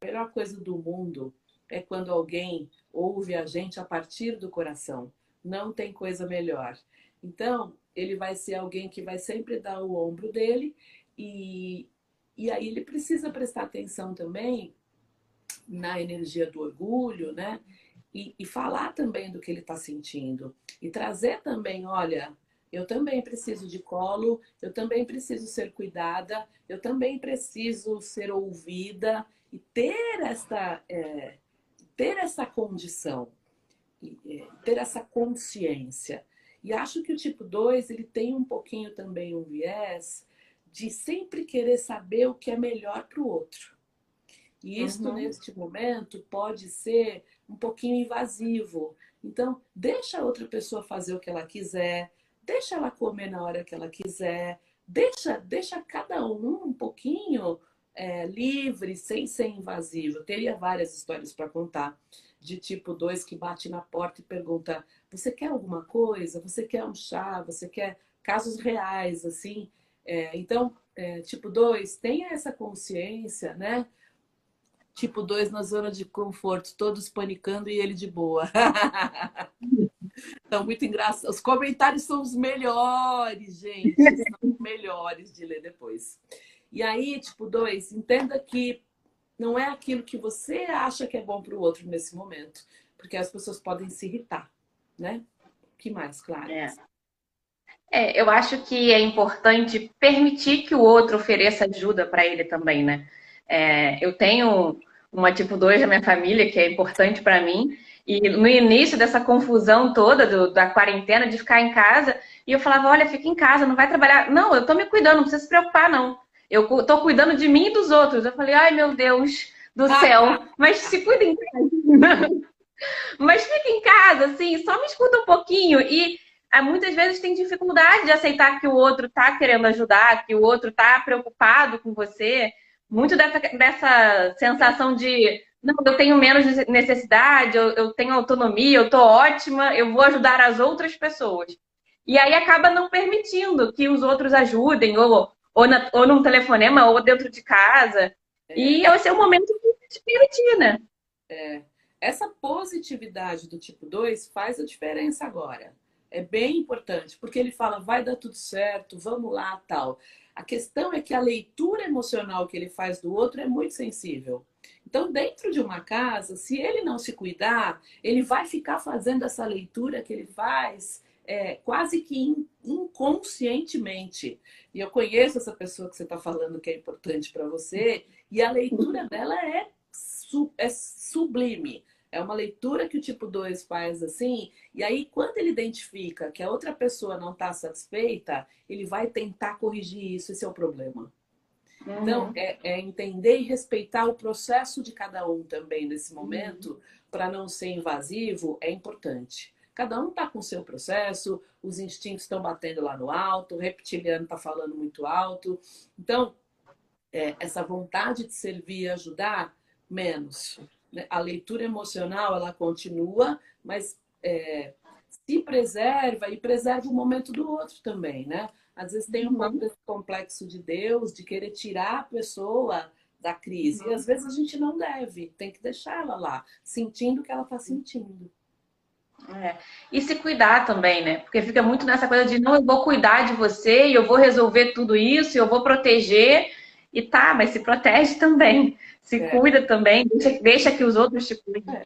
A melhor coisa do mundo é quando alguém ouve a gente a partir do coração. Não tem coisa melhor. Então, ele vai ser alguém que vai sempre dar o ombro dele e, e aí ele precisa prestar atenção também na energia do orgulho, né? E, e falar também do que ele está sentindo. E trazer também, olha, eu também preciso de colo, eu também preciso ser cuidada, eu também preciso ser ouvida, e ter essa, é, ter essa condição, é, ter essa consciência. E acho que o tipo 2 ele tem um pouquinho também um viés de sempre querer saber o que é melhor para o outro. E isso, uhum. neste momento, pode ser um pouquinho invasivo. Então, deixa a outra pessoa fazer o que ela quiser, deixa ela comer na hora que ela quiser, deixa, deixa cada um um pouquinho é, livre, sem ser invasivo. Eu teria várias histórias para contar de tipo 2 que bate na porta e pergunta: Você quer alguma coisa? Você quer um chá? Você quer casos reais, assim? É, então, é, tipo 2, tenha essa consciência, né? Tipo 2 na zona de conforto, todos panicando e ele de boa. [LAUGHS] então, muito engraçado. Os comentários são os melhores, gente. São os melhores de ler depois. E aí, tipo, dois, entenda que não é aquilo que você acha que é bom para o outro nesse momento, porque as pessoas podem se irritar, né? Que mais, claro? É. é. eu acho que é importante permitir que o outro ofereça ajuda para ele também, né? É, eu tenho uma tipo 2 da minha família que é importante para mim, e no início dessa confusão toda do, da quarentena, de ficar em casa, e eu falava: olha, fica em casa, não vai trabalhar. Não, eu tô me cuidando, não precisa se preocupar, não. Eu tô cuidando de mim e dos outros. Eu falei, ai meu Deus do céu, mas se cuida em casa. [LAUGHS] mas fica em casa, assim, só me escuta um pouquinho. E ah, muitas vezes tem dificuldade de aceitar que o outro tá querendo ajudar, que o outro tá preocupado com você. Muito dessa, dessa sensação de não, eu tenho menos necessidade, eu, eu tenho autonomia, eu tô ótima, eu vou ajudar as outras pessoas. E aí acaba não permitindo que os outros ajudem, ou ou, na, ou num telefonema, ou dentro de casa. É. E esse é o momento de permitir, né? É. Essa positividade do tipo 2 faz a diferença agora. É bem importante, porque ele fala, vai dar tudo certo, vamos lá, tal. A questão é que a leitura emocional que ele faz do outro é muito sensível. Então, dentro de uma casa, se ele não se cuidar, ele vai ficar fazendo essa leitura que ele faz é, quase que inconscientemente. E eu conheço essa pessoa que você está falando que é importante para você, e a leitura dela é, su é sublime. É uma leitura que o tipo 2 faz assim, e aí quando ele identifica que a outra pessoa não está satisfeita, ele vai tentar corrigir isso, esse é o problema. Uhum. Então, é, é, entender e respeitar o processo de cada um também nesse momento, uhum. para não ser invasivo, é importante. Cada um está com o seu processo, os instintos estão batendo lá no alto, o reptiliano está falando muito alto. Então, é, essa vontade de servir e ajudar, menos. Né? A leitura emocional, ela continua, mas é, se preserva e preserva o momento do outro também, né? Às vezes tem um pouco desse complexo de Deus, de querer tirar a pessoa da crise. E às vezes a gente não deve, tem que deixar ela lá, sentindo o que ela está sentindo. É. E se cuidar também, né? Porque fica muito nessa coisa de não, eu vou cuidar de você e eu vou resolver tudo isso, e eu vou proteger. E tá, mas se protege também. Se é. cuida também, deixa, deixa, que os outros te cuidem. É.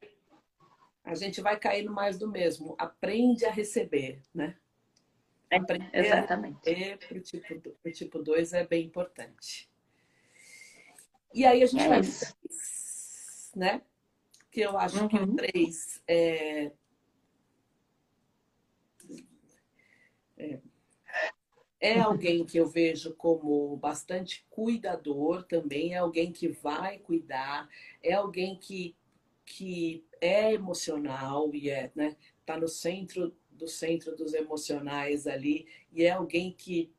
A gente vai caindo mais do mesmo. Aprende a receber, né? É, Aprender exatamente. para o tipo, pro tipo 2 é bem importante. E aí a gente é vai isso. né? Que eu acho uhum. que o 3 é É, é alguém que eu vejo como bastante cuidador também, é alguém que vai cuidar, é alguém que, que é emocional e é, né, tá no centro do centro dos emocionais ali, e é alguém que,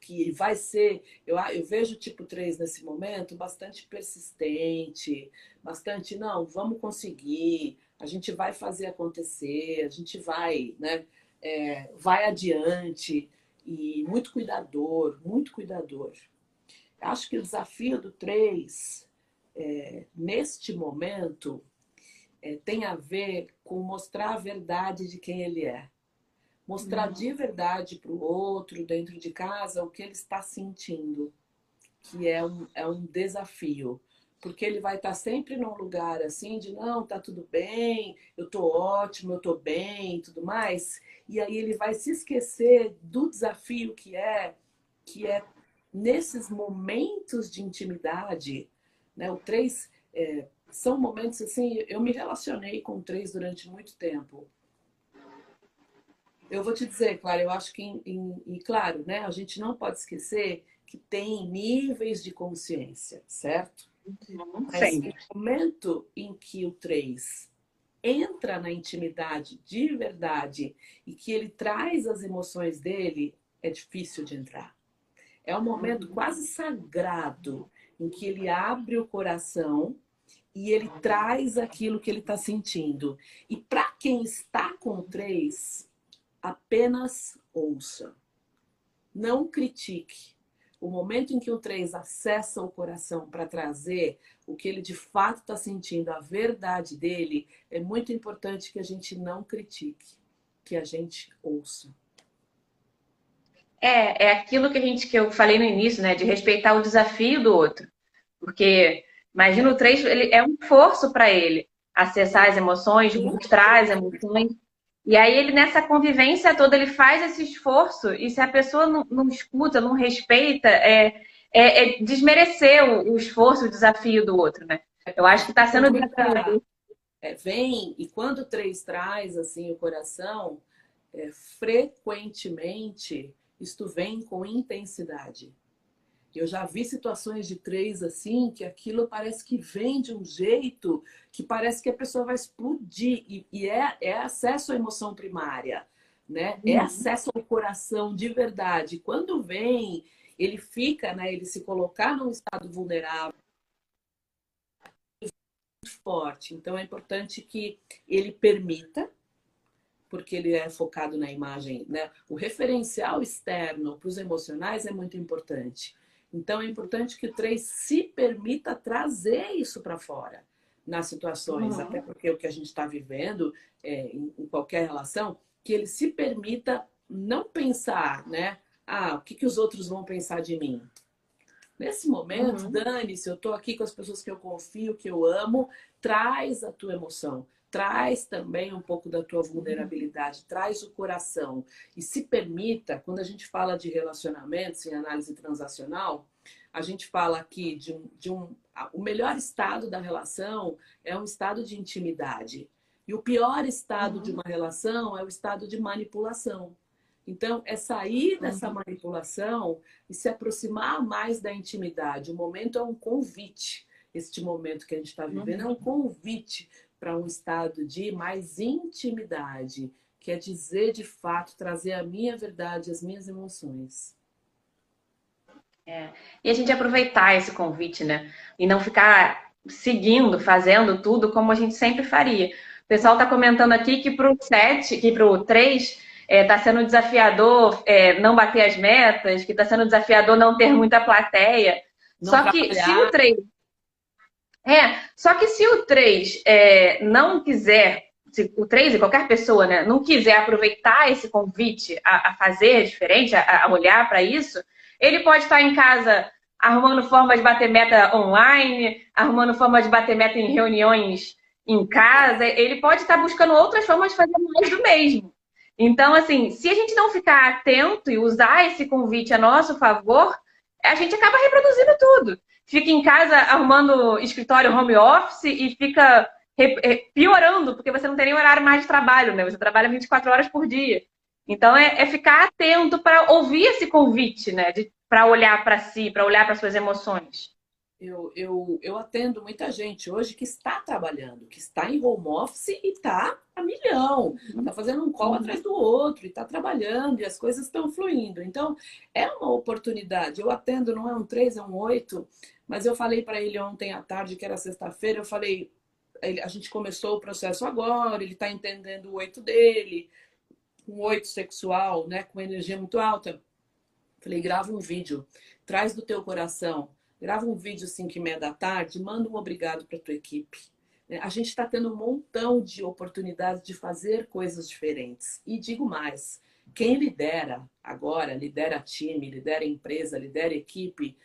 que vai ser, eu, eu vejo tipo 3 nesse momento, bastante persistente, bastante, não, vamos conseguir, a gente vai fazer acontecer, a gente vai, né? é, vai adiante e muito cuidador, muito cuidador. Acho que o desafio do 3, é, neste momento, é, tem a ver com mostrar a verdade de quem ele é. Mostrar uhum. de verdade para o outro, dentro de casa, o que ele está sentindo, que é um, é um desafio porque ele vai estar sempre num lugar assim de não, tá tudo bem, eu tô ótimo, eu tô bem, tudo mais. E aí ele vai se esquecer do desafio que é que é nesses momentos de intimidade, né? O três é, são momentos assim. Eu me relacionei com três durante muito tempo. Eu vou te dizer, claro, eu acho que, e claro, né? A gente não pode esquecer que tem níveis de consciência, certo? Mas no momento em que o 3 entra na intimidade de verdade e que ele traz as emoções dele, é difícil de entrar. É um momento uhum. quase sagrado em que ele abre o coração e ele traz aquilo que ele está sentindo. E para quem está com o 3, apenas ouça. Não critique o momento em que o 3 acessa o coração para trazer o que ele de fato está sentindo, a verdade dele, é muito importante que a gente não critique, que a gente ouça. É, é aquilo que a gente que eu falei no início, né, de respeitar o desafio do outro. Porque imagina o 3, ele é um forço para ele acessar as emoções, mostrar as emoções. E aí ele nessa convivência toda ele faz esse esforço e se a pessoa não, não escuta, não respeita, é, é, é desmerecer o, o, esforço, o desafio do outro, né? Eu acho que está sendo desafiador. É, vem e quando o três traz assim o coração, é, frequentemente isto vem com intensidade. Eu já vi situações de três assim, que aquilo parece que vem de um jeito que parece que a pessoa vai explodir. E, e é, é acesso à emoção primária, né? É uhum. É acesso ao coração de verdade. Quando vem, ele fica, né? Ele se colocar num estado vulnerável muito forte. Então é importante que ele permita porque ele é focado na imagem, né? O referencial externo para os emocionais é muito importante. Então é importante que o 3 se permita trazer isso para fora nas situações, uhum. até porque o que a gente está vivendo é, em, em, qualquer relação, que ele se permita não pensar, né? Ah, o que, que os outros vão pensar de mim? Nesse momento, uhum. dane-se, eu estou aqui com as pessoas que eu confio, que eu amo, traz a tua emoção traz também um pouco da tua vulnerabilidade, traz o coração e se permita, quando a gente fala de relacionamentos em análise transacional, a gente fala aqui de um, de um o melhor estado da relação é um estado de intimidade. E o pior estado uhum. de uma relação é o estado de manipulação. Então, é sair dessa uhum. manipulação e se aproximar mais da intimidade. O momento é um convite. Este momento que a gente está vivendo uhum. é um convite para um estado de mais intimidade, que é dizer de fato, trazer a minha verdade, as minhas emoções. É. E a gente aproveitar esse convite, né? E não ficar seguindo, fazendo tudo como a gente sempre faria. O pessoal está comentando aqui que para o 7, que para o 3, está é, tá sendo desafiador é, não bater as metas, que está sendo desafiador não ter muita plateia. Não só que se o 3. É, só que se o 3 é, não quiser, se o 3 e qualquer pessoa né, não quiser aproveitar esse convite a, a fazer diferente, a, a olhar para isso, ele pode estar em casa arrumando forma de bater meta online, arrumando forma de bater meta em reuniões em casa, ele pode estar buscando outras formas de fazer mais do mesmo. Então, assim, se a gente não ficar atento e usar esse convite a nosso favor, a gente acaba reproduzindo tudo. Fica em casa arrumando escritório home office e fica piorando, porque você não tem nem horário mais de trabalho, né? Você trabalha 24 horas por dia. Então, é, é ficar atento para ouvir esse convite, né? Para olhar para si, para olhar para suas emoções. Eu, eu, eu atendo muita gente hoje que está trabalhando, que está em home office e está a milhão, está uhum. fazendo um call atrás do outro, e está trabalhando, e as coisas estão fluindo. Então, é uma oportunidade. Eu atendo, não é um 3, é um 8, mas eu falei para ele ontem à tarde, que era sexta-feira, eu falei, a gente começou o processo agora, ele está entendendo o 8 dele, um 8 sexual, né, com energia muito alta. Falei, grava um vídeo, traz do teu coração, grava um vídeo 5 e meia da tarde, manda um obrigado para tua equipe. Né, a gente está tendo um montão de oportunidades de fazer coisas diferentes. E digo mais, quem lidera agora, lidera time, lidera empresa, lidera equipe,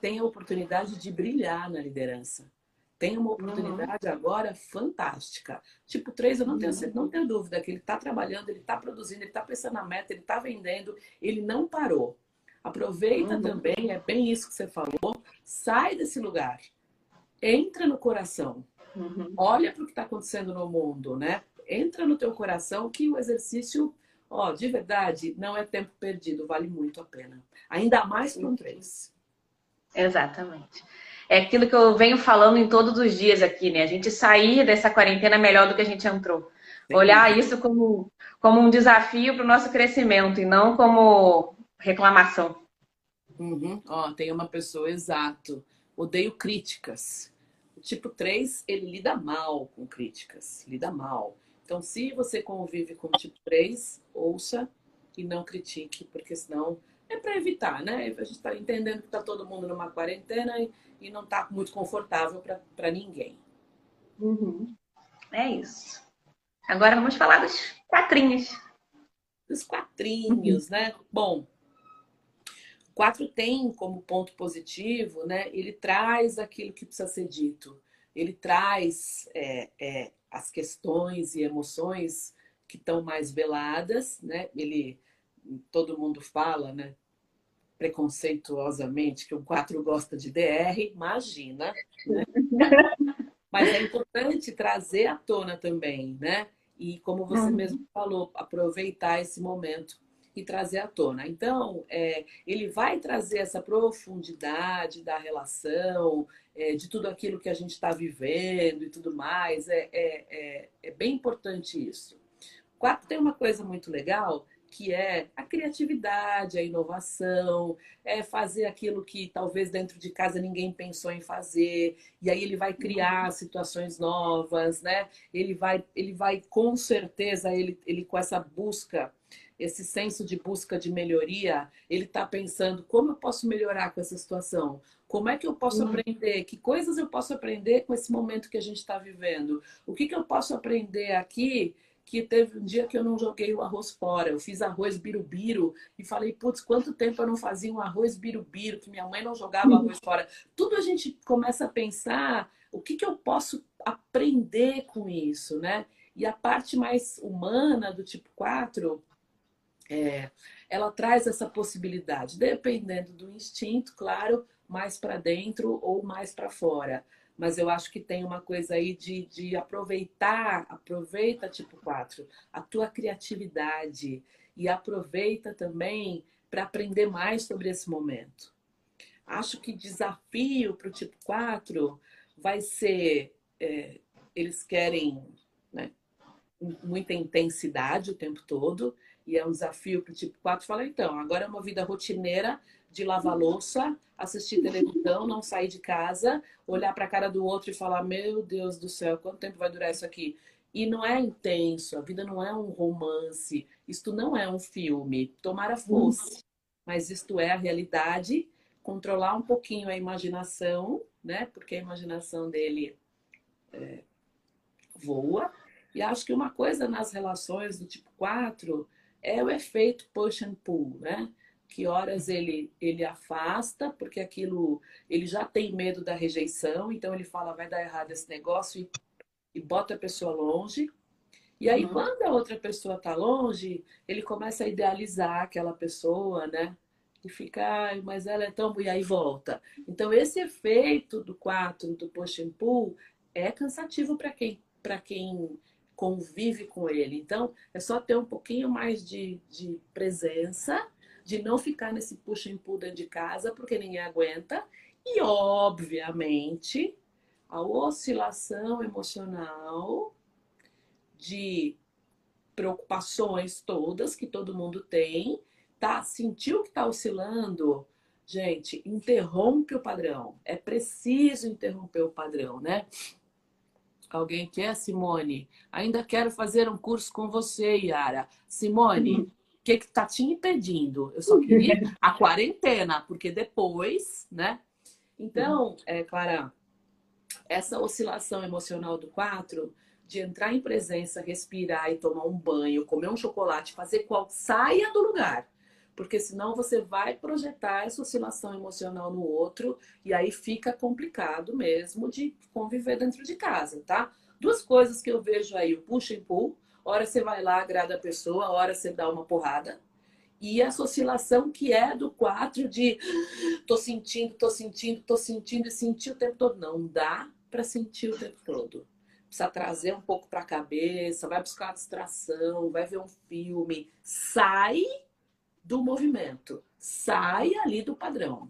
tem a oportunidade de brilhar na liderança tem uma oportunidade uhum. agora fantástica. Tipo, três, eu não tenho, uhum. não tenho dúvida que ele está trabalhando, ele está produzindo, ele está pensando na meta, ele está vendendo, ele não parou. Aproveita uhum. também, é bem isso que você falou, sai desse lugar, entra no coração, uhum. olha para o que está acontecendo no mundo, né? Entra no teu coração que o exercício, ó, de verdade, não é tempo perdido, vale muito a pena. Ainda mais para um três. Exatamente é aquilo que eu venho falando em todos os dias aqui, né? A gente sair dessa quarentena melhor do que a gente entrou. Olhar isso como, como um desafio para o nosso crescimento e não como reclamação. Uhum. Ó, tem uma pessoa, exato. Odeio críticas. O tipo 3, ele lida mal com críticas. Lida mal. Então, se você convive com o tipo 3, ouça e não critique, porque senão é para evitar, né? A gente está entendendo que está todo mundo numa quarentena e e não está muito confortável para ninguém. Uhum. É isso. Agora vamos falar dos quatrinhos. Dos quatrinhos, uhum. né? Bom, quatro tem como ponto positivo, né? Ele traz aquilo que precisa ser dito. Ele traz é, é, as questões e emoções que estão mais veladas, né? Ele, todo mundo fala, né? preconceituosamente que o 4 gosta de DR, imagina, né? [LAUGHS] Mas é importante trazer à tona também, né? E como você uhum. mesmo falou, aproveitar esse momento e trazer à tona. Então, é, ele vai trazer essa profundidade da relação, é, de tudo aquilo que a gente está vivendo e tudo mais. É, é, é, é bem importante isso. Quarto tem uma coisa muito legal, que é a criatividade, a inovação, é fazer aquilo que talvez dentro de casa ninguém pensou em fazer, e aí ele vai criar uhum. situações novas, né? Ele vai, ele vai com certeza, ele, ele com essa busca, esse senso de busca de melhoria, ele está pensando como eu posso melhorar com essa situação, como é que eu posso uhum. aprender? Que coisas eu posso aprender com esse momento que a gente está vivendo? O que, que eu posso aprender aqui que teve um dia que eu não joguei o arroz fora. Eu fiz arroz birubiru e falei, putz, quanto tempo eu não fazia um arroz birubiru, que minha mãe não jogava arroz fora. Tudo a gente começa a pensar o que, que eu posso aprender com isso, né? E a parte mais humana do tipo 4, é, ela traz essa possibilidade, dependendo do instinto, claro, mais para dentro ou mais para fora mas eu acho que tem uma coisa aí de, de aproveitar, aproveita tipo 4, a tua criatividade e aproveita também para aprender mais sobre esse momento. Acho que desafio para o tipo 4 vai ser, é, eles querem né, muita intensidade o tempo todo. E é um desafio para o tipo 4 falar, então, agora é uma vida rotineira de lavar louça, assistir televisão, não sair de casa, olhar para a cara do outro e falar, meu Deus do céu, quanto tempo vai durar isso aqui? E não é intenso, a vida não é um romance, isto não é um filme, tomara fosse, mas isto é a realidade, controlar um pouquinho a imaginação, né? Porque a imaginação dele é, voa. E acho que uma coisa nas relações do tipo 4 é o efeito push and pull, né? Que horas ele, ele afasta, porque aquilo ele já tem medo da rejeição, então ele fala vai dar errado esse negócio e e bota a pessoa longe. E aí, uhum. quando a outra pessoa está longe, ele começa a idealizar aquela pessoa, né? E fica, mas ela é tão. E aí volta. Então, esse efeito do 4, do push and pull, é cansativo para quem, quem convive com ele. Então, é só ter um pouquinho mais de, de presença, de não ficar nesse and pull dentro de casa, porque ninguém aguenta. E, obviamente, a oscilação emocional de preocupações todas que todo mundo tem, tá? Sentiu que tá oscilando? Gente, interrompe o padrão. É preciso interromper o padrão, né? Alguém quer, Simone? Ainda quero fazer um curso com você, Yara. Simone, o que que tá te impedindo? Eu só queria a quarentena, porque depois, né? Então, é, Clara, essa oscilação emocional do 4, de entrar em presença, respirar e tomar um banho, comer um chocolate, fazer qual saia do lugar. Porque senão você vai projetar essa oscilação emocional no outro e aí fica complicado mesmo de conviver dentro de casa, tá? Duas coisas que eu vejo aí, o push and pull. Hora você vai lá, agrada a pessoa, hora você dá uma porrada. E essa oscilação que é do 4 de tô sentindo, tô sentindo, tô sentindo e sentir o tempo todo. Não dá para sentir o tempo todo. Precisa trazer um pouco para a cabeça, vai buscar uma distração, vai ver um filme. Sai do movimento. Sai ali do padrão.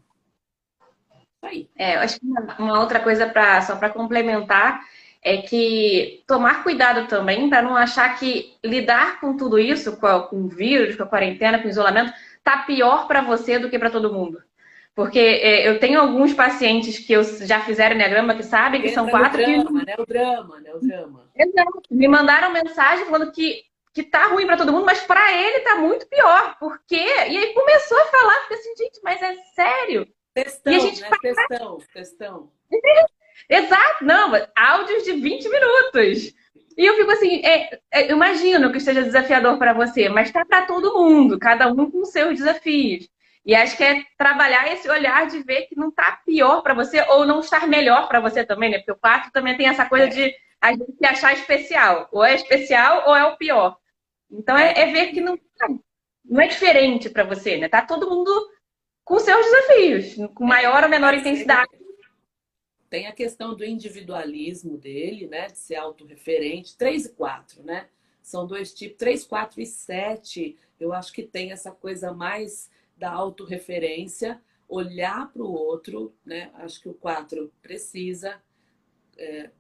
Aí. É, eu acho que uma outra coisa para só para complementar é que tomar cuidado também para não achar que lidar com tudo isso, com, o vírus, com a quarentena, com o isolamento, tá pior para você do que para todo mundo. Porque é, eu tenho alguns pacientes que eu já fizeram Enneagrama que sabem que são quatro. O drama, que... né? O drama, né? O drama. Exato. Me mandaram mensagem falando que, que tá ruim para todo mundo, mas para ele tá muito pior. Por quê? E aí começou a falar, fiquei assim, gente, mas é sério. Testão, e a gente né? Faz... Testão, testão. [LAUGHS] Exato, não, áudios de 20 minutos. E eu fico assim, é, é, imagino que esteja desafiador para você, mas está para todo mundo, cada um com seus desafios. E acho que é trabalhar esse olhar de ver que não está pior para você ou não estar melhor para você também, né? Porque o quarto também tem essa coisa é. de a gente se achar especial. Ou é especial ou é o pior. Então é, é ver que não, não é diferente para você, né? Tá todo mundo com seus desafios, com maior ou menor intensidade. Tem a questão do individualismo dele, né? De ser autorreferente. 3 e 4, né? São dois tipos. 3, 4 e 7, eu acho que tem essa coisa mais da autorreferência, olhar para o outro, né? Acho que o 4 precisa é,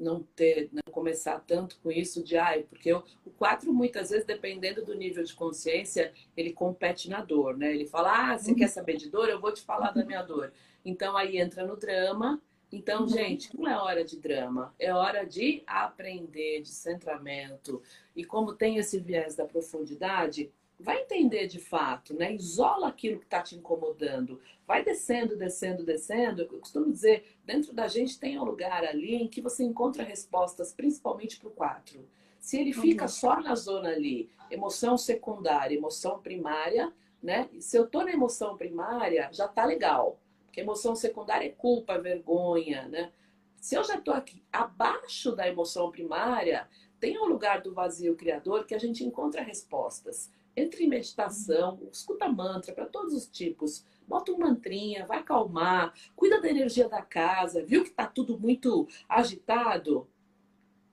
não ter, não começar tanto com isso de ai, porque eu, o 4 muitas vezes, dependendo do nível de consciência, ele compete na dor, né? Ele fala: "Ah, você uhum. quer saber de dor? Eu vou te falar da minha dor". Então aí entra no drama então, uhum. gente, não é hora de drama, é hora de aprender, de centramento. E como tem esse viés da profundidade, vai entender de fato, né? Isola aquilo que está te incomodando. Vai descendo, descendo, descendo. Eu costumo dizer, dentro da gente tem um lugar ali em que você encontra respostas, principalmente para o 4. Se ele fica uhum. só na zona ali, emoção secundária, emoção primária, né? Se eu tô na emoção primária, já tá legal. Porque emoção secundária é culpa, vergonha, né? Se eu já estou aqui abaixo da emoção primária, tem um lugar do vazio criador que a gente encontra respostas. Entre em meditação, escuta mantra para todos os tipos. Bota um mantrinha, vai acalmar, cuida da energia da casa. Viu que está tudo muito agitado?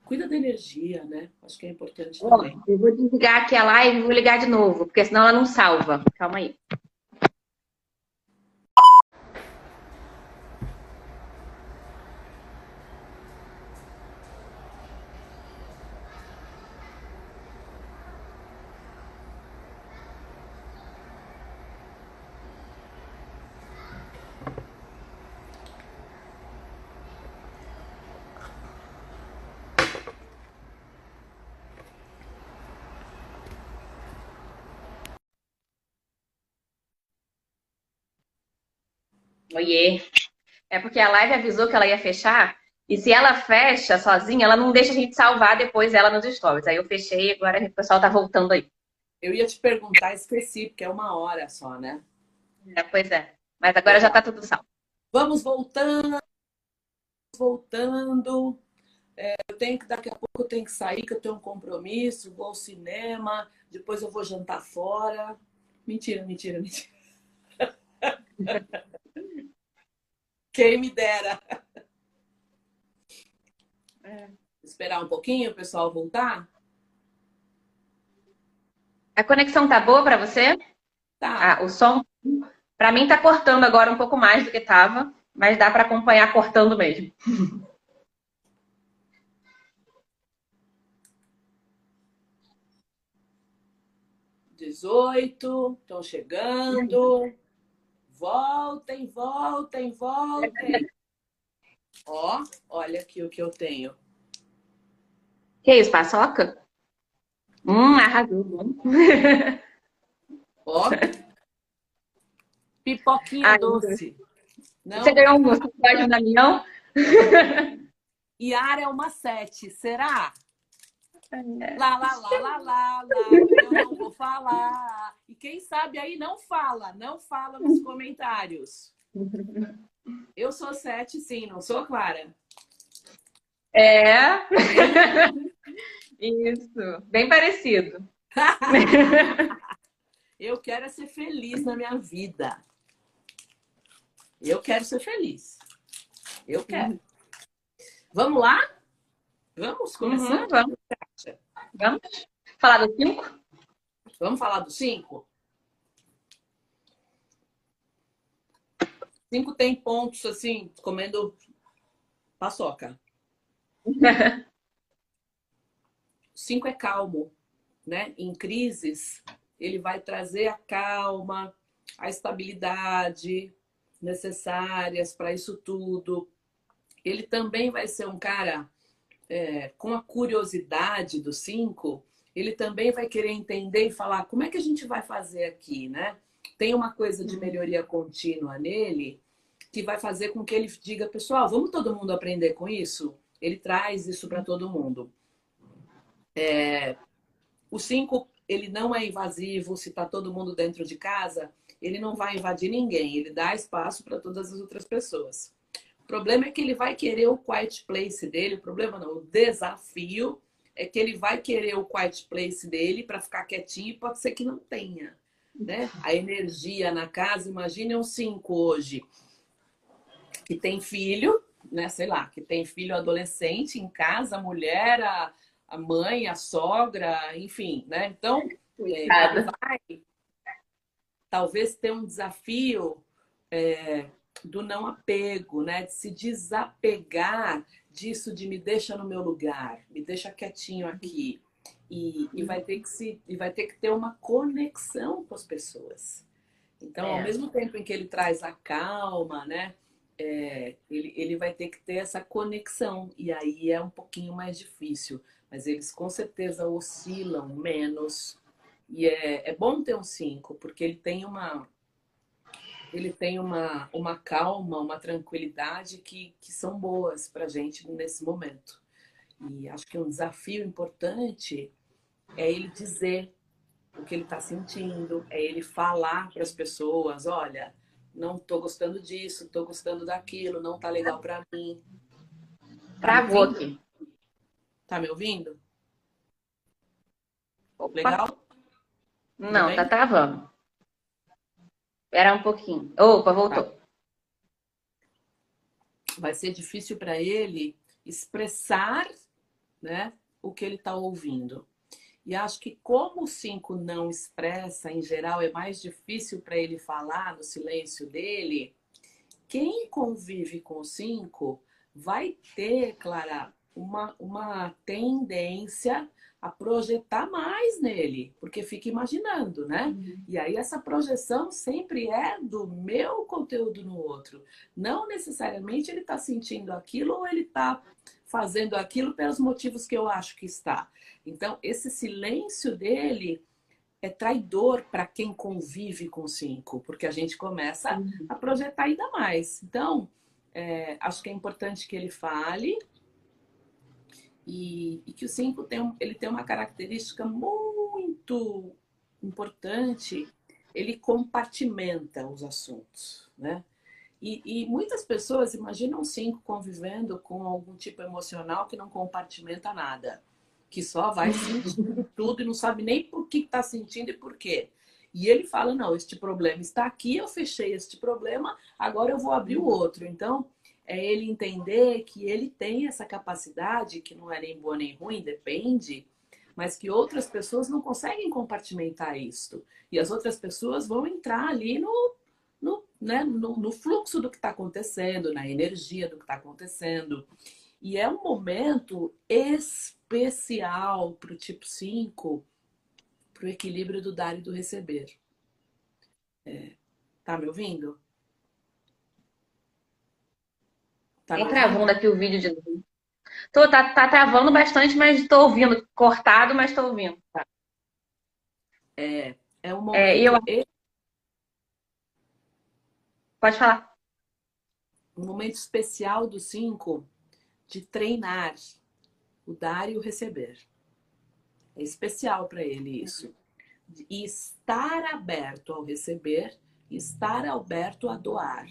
Cuida da energia, né? Acho que é importante também. Eu vou desligar aqui a live e vou ligar de novo, porque senão ela não salva. Calma aí. Oiê. É porque a live avisou que ela ia fechar. E se ela fecha sozinha, ela não deixa a gente salvar depois ela nos stories. Aí eu fechei e agora o pessoal tá voltando aí. Eu ia te perguntar, esqueci, porque é uma hora só, né? É, pois é. Mas agora já tá tudo salvo. Vamos voltando. Voltando. É, eu tenho que, daqui a pouco eu tenho que sair, que eu tenho um compromisso, vou ao cinema, depois eu vou jantar fora. Mentira, mentira, mentira. [LAUGHS] Quem me dera. É. Esperar um pouquinho o pessoal voltar? A conexão tá boa para você? Tá. Ah, o som? Para mim tá cortando agora um pouco mais do que tava, mas dá para acompanhar cortando mesmo. 18, estão chegando. Voltem, voltem, voltem. Ó, olha aqui o que eu tenho. Que isso, paçoca? Hum, arrasou. Ó. Pipoquinha Ai, doce. Não? Você ganhou um gosto de avião? Yara é uma sete, será? Lá, lá, lá, lá, lá, lá, eu não vou falar. E quem sabe aí não fala, não fala nos [LAUGHS] comentários. Eu sou sete, sim, não sou, Clara? É. [LAUGHS] Isso, bem parecido. [LAUGHS] eu quero é ser feliz na minha vida. Eu quero ser feliz. Eu quero. Vamos lá? Vamos começar? Uhum, vamos. Vamos falar do 5? Vamos falar do 5? 5 tem pontos assim, comendo paçoca. [LAUGHS] 5 é calmo, né? Em crises, ele vai trazer a calma, a estabilidade necessárias para isso tudo. Ele também vai ser um cara é, com a curiosidade do cinco, ele também vai querer entender e falar como é que a gente vai fazer aqui, né? Tem uma coisa de melhoria contínua nele que vai fazer com que ele diga, pessoal, vamos todo mundo aprender com isso? Ele traz isso para todo mundo. É, o cinco, ele não é invasivo, se está todo mundo dentro de casa, ele não vai invadir ninguém, ele dá espaço para todas as outras pessoas problema é que ele vai querer o quiet place dele. O problema não, o desafio é que ele vai querer o quiet place dele para ficar quietinho e pode ser que não tenha. Né? A energia na casa, imagine um cinco hoje que tem filho, né? Sei lá, que tem filho adolescente em casa, a mulher, a, a mãe, a sogra, enfim, né? Então, é, vai talvez ter um desafio é, do não apego, né? De se desapegar disso de me deixa no meu lugar, me deixa quietinho aqui. E, e, vai ter que se e vai ter que ter uma conexão com as pessoas. Então, é. ao mesmo tempo em que ele traz a calma, né? É, ele, ele vai ter que ter essa conexão. E aí é um pouquinho mais difícil. Mas eles com certeza oscilam menos. E é, é bom ter um 5, porque ele tem uma, ele tem uma, uma calma, uma tranquilidade que, que são boas para a gente nesse momento. E acho que um desafio importante é ele dizer o que ele está sentindo, é ele falar para as pessoas: olha, não estou gostando disso, estou gostando daquilo, não está legal para mim. Travou aqui. Tá me ouvindo? Opa. Legal? Não, tá travando. Espera um pouquinho. Opa, voltou. Tá. Vai ser difícil para ele expressar né, o que ele está ouvindo. E acho que como o 5 não expressa, em geral, é mais difícil para ele falar no silêncio dele. Quem convive com o 5 vai ter, Clara, uma, uma tendência a projetar mais nele, porque fica imaginando, né? Uhum. E aí essa projeção sempre é do meu conteúdo no outro. Não necessariamente ele está sentindo aquilo ou ele está fazendo aquilo pelos motivos que eu acho que está. Então, esse silêncio dele é traidor para quem convive com cinco, porque a gente começa a projetar ainda mais. Então, é, acho que é importante que ele fale e, e que o cinco tem, ele tem uma característica muito importante, ele compartimenta os assuntos, né? E, e, muitas pessoas imaginam cinco convivendo com algum tipo emocional que não compartimenta nada que só vai sentindo tudo e não sabe nem por que está sentindo e por quê. E ele fala: não, este problema está aqui, eu fechei este problema, agora eu vou abrir o outro. Então, é ele entender que ele tem essa capacidade, que não é nem boa nem ruim, depende, mas que outras pessoas não conseguem compartimentar isto. E as outras pessoas vão entrar ali no, no, né, no, no fluxo do que está acontecendo, na energia do que está acontecendo. E é um momento especial para o tipo 5, para o equilíbrio do dar e do receber. É, tá me ouvindo? Tá me travando aqui o vídeo de novo. Tô, tá, tá travando bastante, mas estou ouvindo. Cortado, mas estou ouvindo. Tá. É, é um momento... É, eu... Pode falar. Um momento especial do 5 de treinar o dar e o receber. É especial para ele isso. E estar aberto ao receber, estar aberto a doar.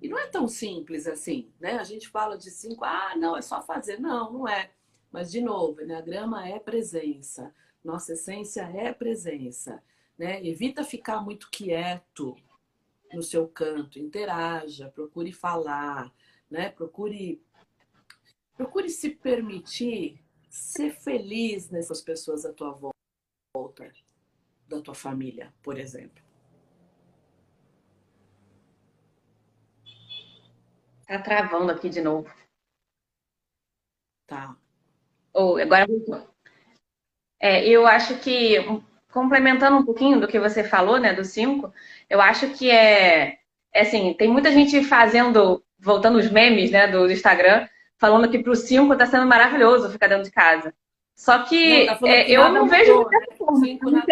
E não é tão simples assim, né? A gente fala de cinco, ah, não, é só fazer. Não, não é. Mas, de novo, a grama é presença. Nossa essência é presença. Né? Evita ficar muito quieto no seu canto. Interaja, procure falar, né? Procure Procure se permitir ser feliz nessas pessoas à tua volta, da tua família, por exemplo. Tá travando aqui de novo. Tá. Ou oh, agora é, eu acho que complementando um pouquinho do que você falou, né, do 5, eu acho que é, é assim, tem muita gente fazendo, voltando os memes, né, do Instagram, falando que para o 5 está sendo maravilhoso ficar dentro de casa. Só que, não, tá é, que eu não vejo né?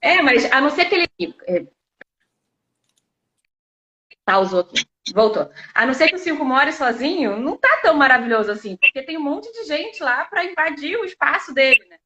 É, mas a não ser que ele. Pausou aqui. Voltou. A não ser que o 5 more sozinho, não tá tão maravilhoso assim, porque tem um monte de gente lá para invadir o espaço dele, né?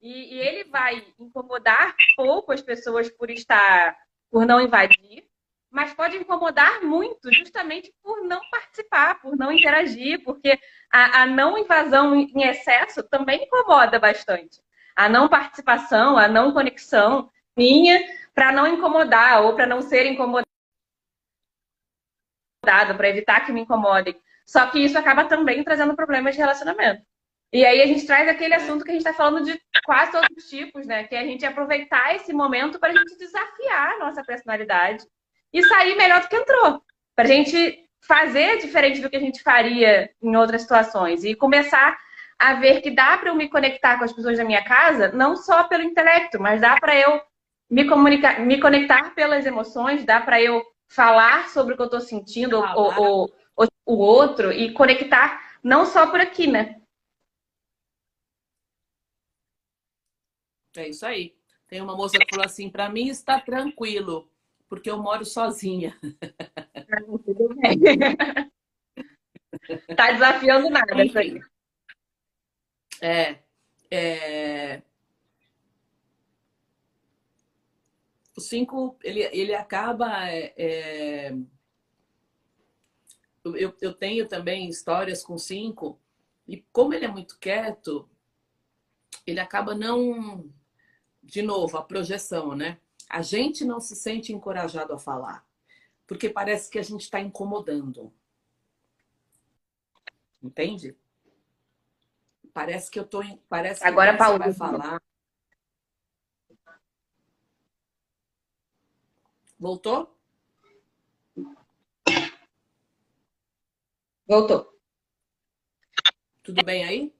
E, e, ele vai incomodar pouco as pessoas por estar, por não invadir, mas pode incomodar muito, justamente por não participar, por não interagir, porque a, a não invasão em excesso também incomoda bastante. A não participação, a não conexão minha para não incomodar ou para não ser incomodado, para evitar que me incomodem. Só que isso acaba também trazendo problemas de relacionamento. E aí a gente traz aquele assunto que a gente está falando de quase todos os tipos, né? Que é a gente aproveitar esse momento para a gente desafiar a nossa personalidade e sair melhor do que entrou. Para a gente fazer diferente do que a gente faria em outras situações e começar a ver que dá para eu me conectar com as pessoas da minha casa, não só pelo intelecto, mas dá para eu me comunicar, me conectar pelas emoções, dá para eu falar sobre o que eu estou sentindo ou, ou, o outro e conectar não só por aqui, né? É isso aí. Tem uma moça que falou assim: para mim está tranquilo porque eu moro sozinha. Tudo [LAUGHS] bem. Tá desafiando nada isso aí. É, é... O 5, ele, ele acaba... É, é... Eu, eu tenho também histórias com 5, e como ele é muito quieto, ele acaba não... De novo, a projeção, né? A gente não se sente encorajado a falar, porque parece que a gente está incomodando. Entende? Parece que eu tô, parece que Agora Paulo vai falar. Voltou? Voltou. Tudo bem aí?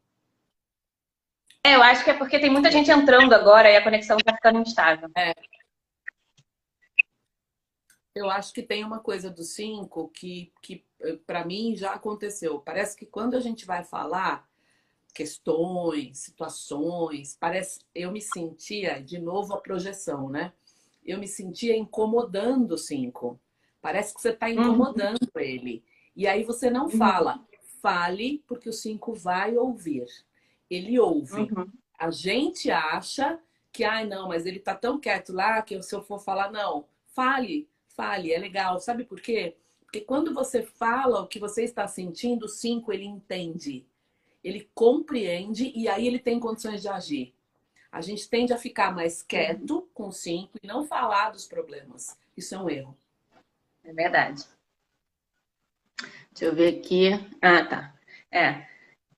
É, eu acho que é porque tem muita gente entrando agora e a conexão está ficando instável. É, eu acho que tem uma coisa do 5 que, que eh, para mim já aconteceu. Parece que quando a gente vai falar, questões, situações. Parece, eu me sentia, de novo a projeção, né? Eu me sentia incomodando o cinco. Parece que você está incomodando uhum. ele. E aí você não uhum. fala, fale, porque o cinco vai ouvir. Ele ouve. Uhum. A gente acha que, ai, não, mas ele tá tão quieto lá que se eu for falar, não, fale, fale, é legal. Sabe por quê? Porque quando você fala o que você está sentindo, o cinco ele entende ele compreende e aí ele tem condições de agir. A gente tende a ficar mais quieto com cinco e não falar dos problemas. Isso é um erro. É verdade. Deixa eu ver aqui. Ah, tá. É.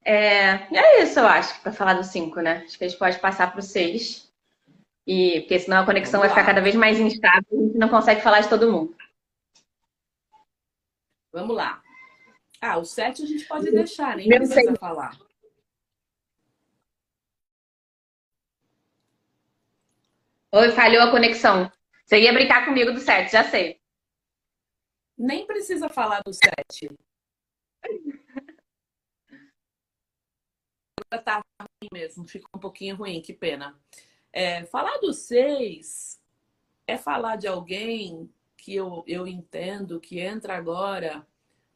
É, e é isso, eu acho, para falar do 5, né? Acho que a gente pode passar para o 6. E, porque senão a conexão Vamos vai lá. ficar cada vez mais instável e a gente não consegue falar de todo mundo. Vamos lá. Ah, o 7 a gente pode deixar, nem precisa falar. Oi, falhou a conexão. Você ia brincar comigo do 7, já sei. Nem precisa falar do 7. Agora tá ruim mesmo, ficou um pouquinho ruim, que pena. É, falar do 6 é falar de alguém que eu, eu entendo que entra agora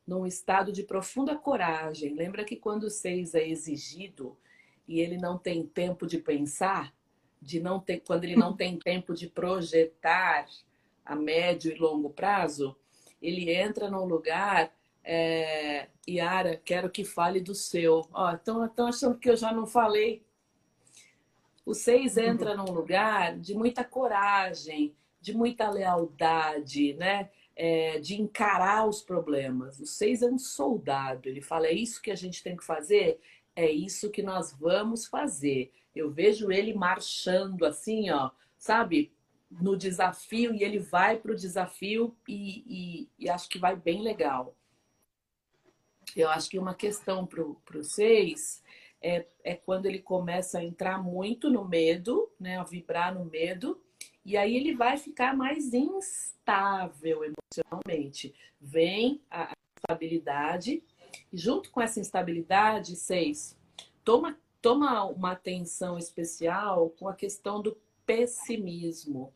num estado de profunda coragem. Lembra que quando o seis é exigido e ele não tem tempo de pensar, de não ter, quando ele não tem tempo de projetar a médio e longo prazo, ele entra num lugar. É, Yara, quero que fale do seu. Estão achando que eu já não falei. O seis entra num lugar de muita coragem, de muita lealdade, né? é, de encarar os problemas. O seis é um soldado. Ele fala: é isso que a gente tem que fazer, é isso que nós vamos fazer. Eu vejo ele marchando assim, ó, sabe, no desafio e ele vai para o desafio e, e, e, acho que vai bem legal. Eu acho que uma questão para seis é, é quando ele começa a entrar muito no medo, né, a vibrar no medo e aí ele vai ficar mais instável emocionalmente. Vem a instabilidade, e junto com essa instabilidade, seis, toma, toma uma atenção especial com a questão do pessimismo,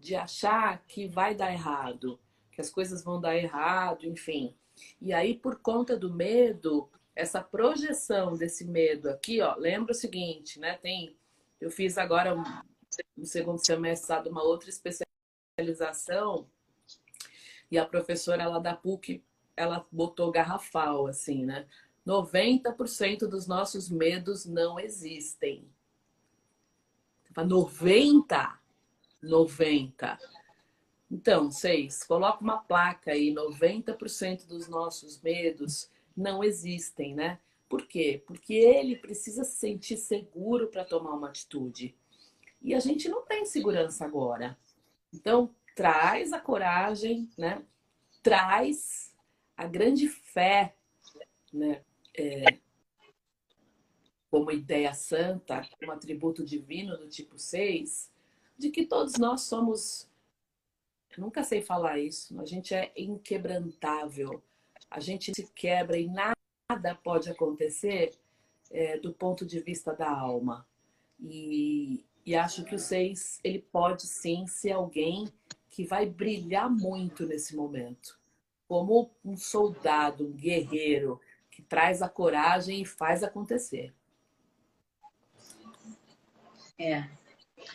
de achar que vai dar errado, que as coisas vão dar errado, enfim. E aí, por conta do medo, essa projeção desse medo aqui, ó, lembra o seguinte, né? Tem, eu fiz agora no segundo semestre uma outra especialização e a professora lá da PUC ela botou garrafal assim, né? 90% dos nossos medos não existem. 90, 90. Então, seis, coloca uma placa aí, 90% dos nossos medos não existem, né? Por quê? Porque ele precisa se sentir seguro para tomar uma atitude. E a gente não tem segurança agora. Então, traz a coragem, né? Traz a grande fé, né? É, como ideia santa, como atributo divino do tipo 6, de que todos nós somos. Eu nunca sei falar isso, a gente é inquebrantável, a gente se quebra e nada pode acontecer é, do ponto de vista da alma. E, e acho que o seis, ele pode sim ser alguém que vai brilhar muito nesse momento. Como um soldado, um guerreiro, traz a coragem e faz acontecer. É.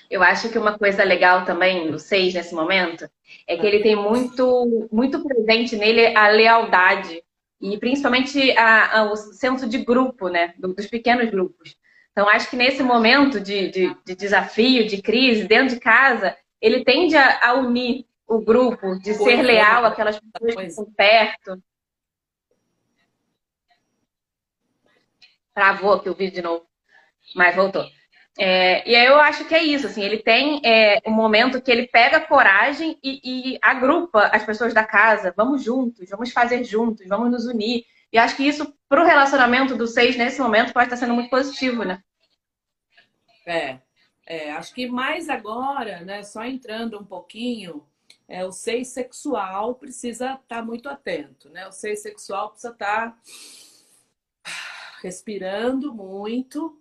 Eu acho que uma coisa legal também do seis nesse momento é que ele tem muito, muito presente nele a lealdade e principalmente a, a, o senso de grupo, né? Dos pequenos grupos. Então, acho que nesse momento de, de, de desafio, de crise, dentro de casa, ele tende a, a unir o grupo, de ser leal àquelas pessoas que estão perto. Travou aqui o vídeo de novo, mas voltou. É, e aí eu acho que é isso, assim, ele tem é, um momento que ele pega coragem e, e, agrupa as pessoas da casa, vamos juntos, vamos fazer juntos, vamos nos unir. E acho que isso, para o relacionamento dos seis, nesse momento, pode estar sendo muito positivo, né? É, é, acho que mais agora, né, só entrando um pouquinho, é, o seis sexual precisa estar tá muito atento, né? O seis sexual precisa estar tá respirando muito,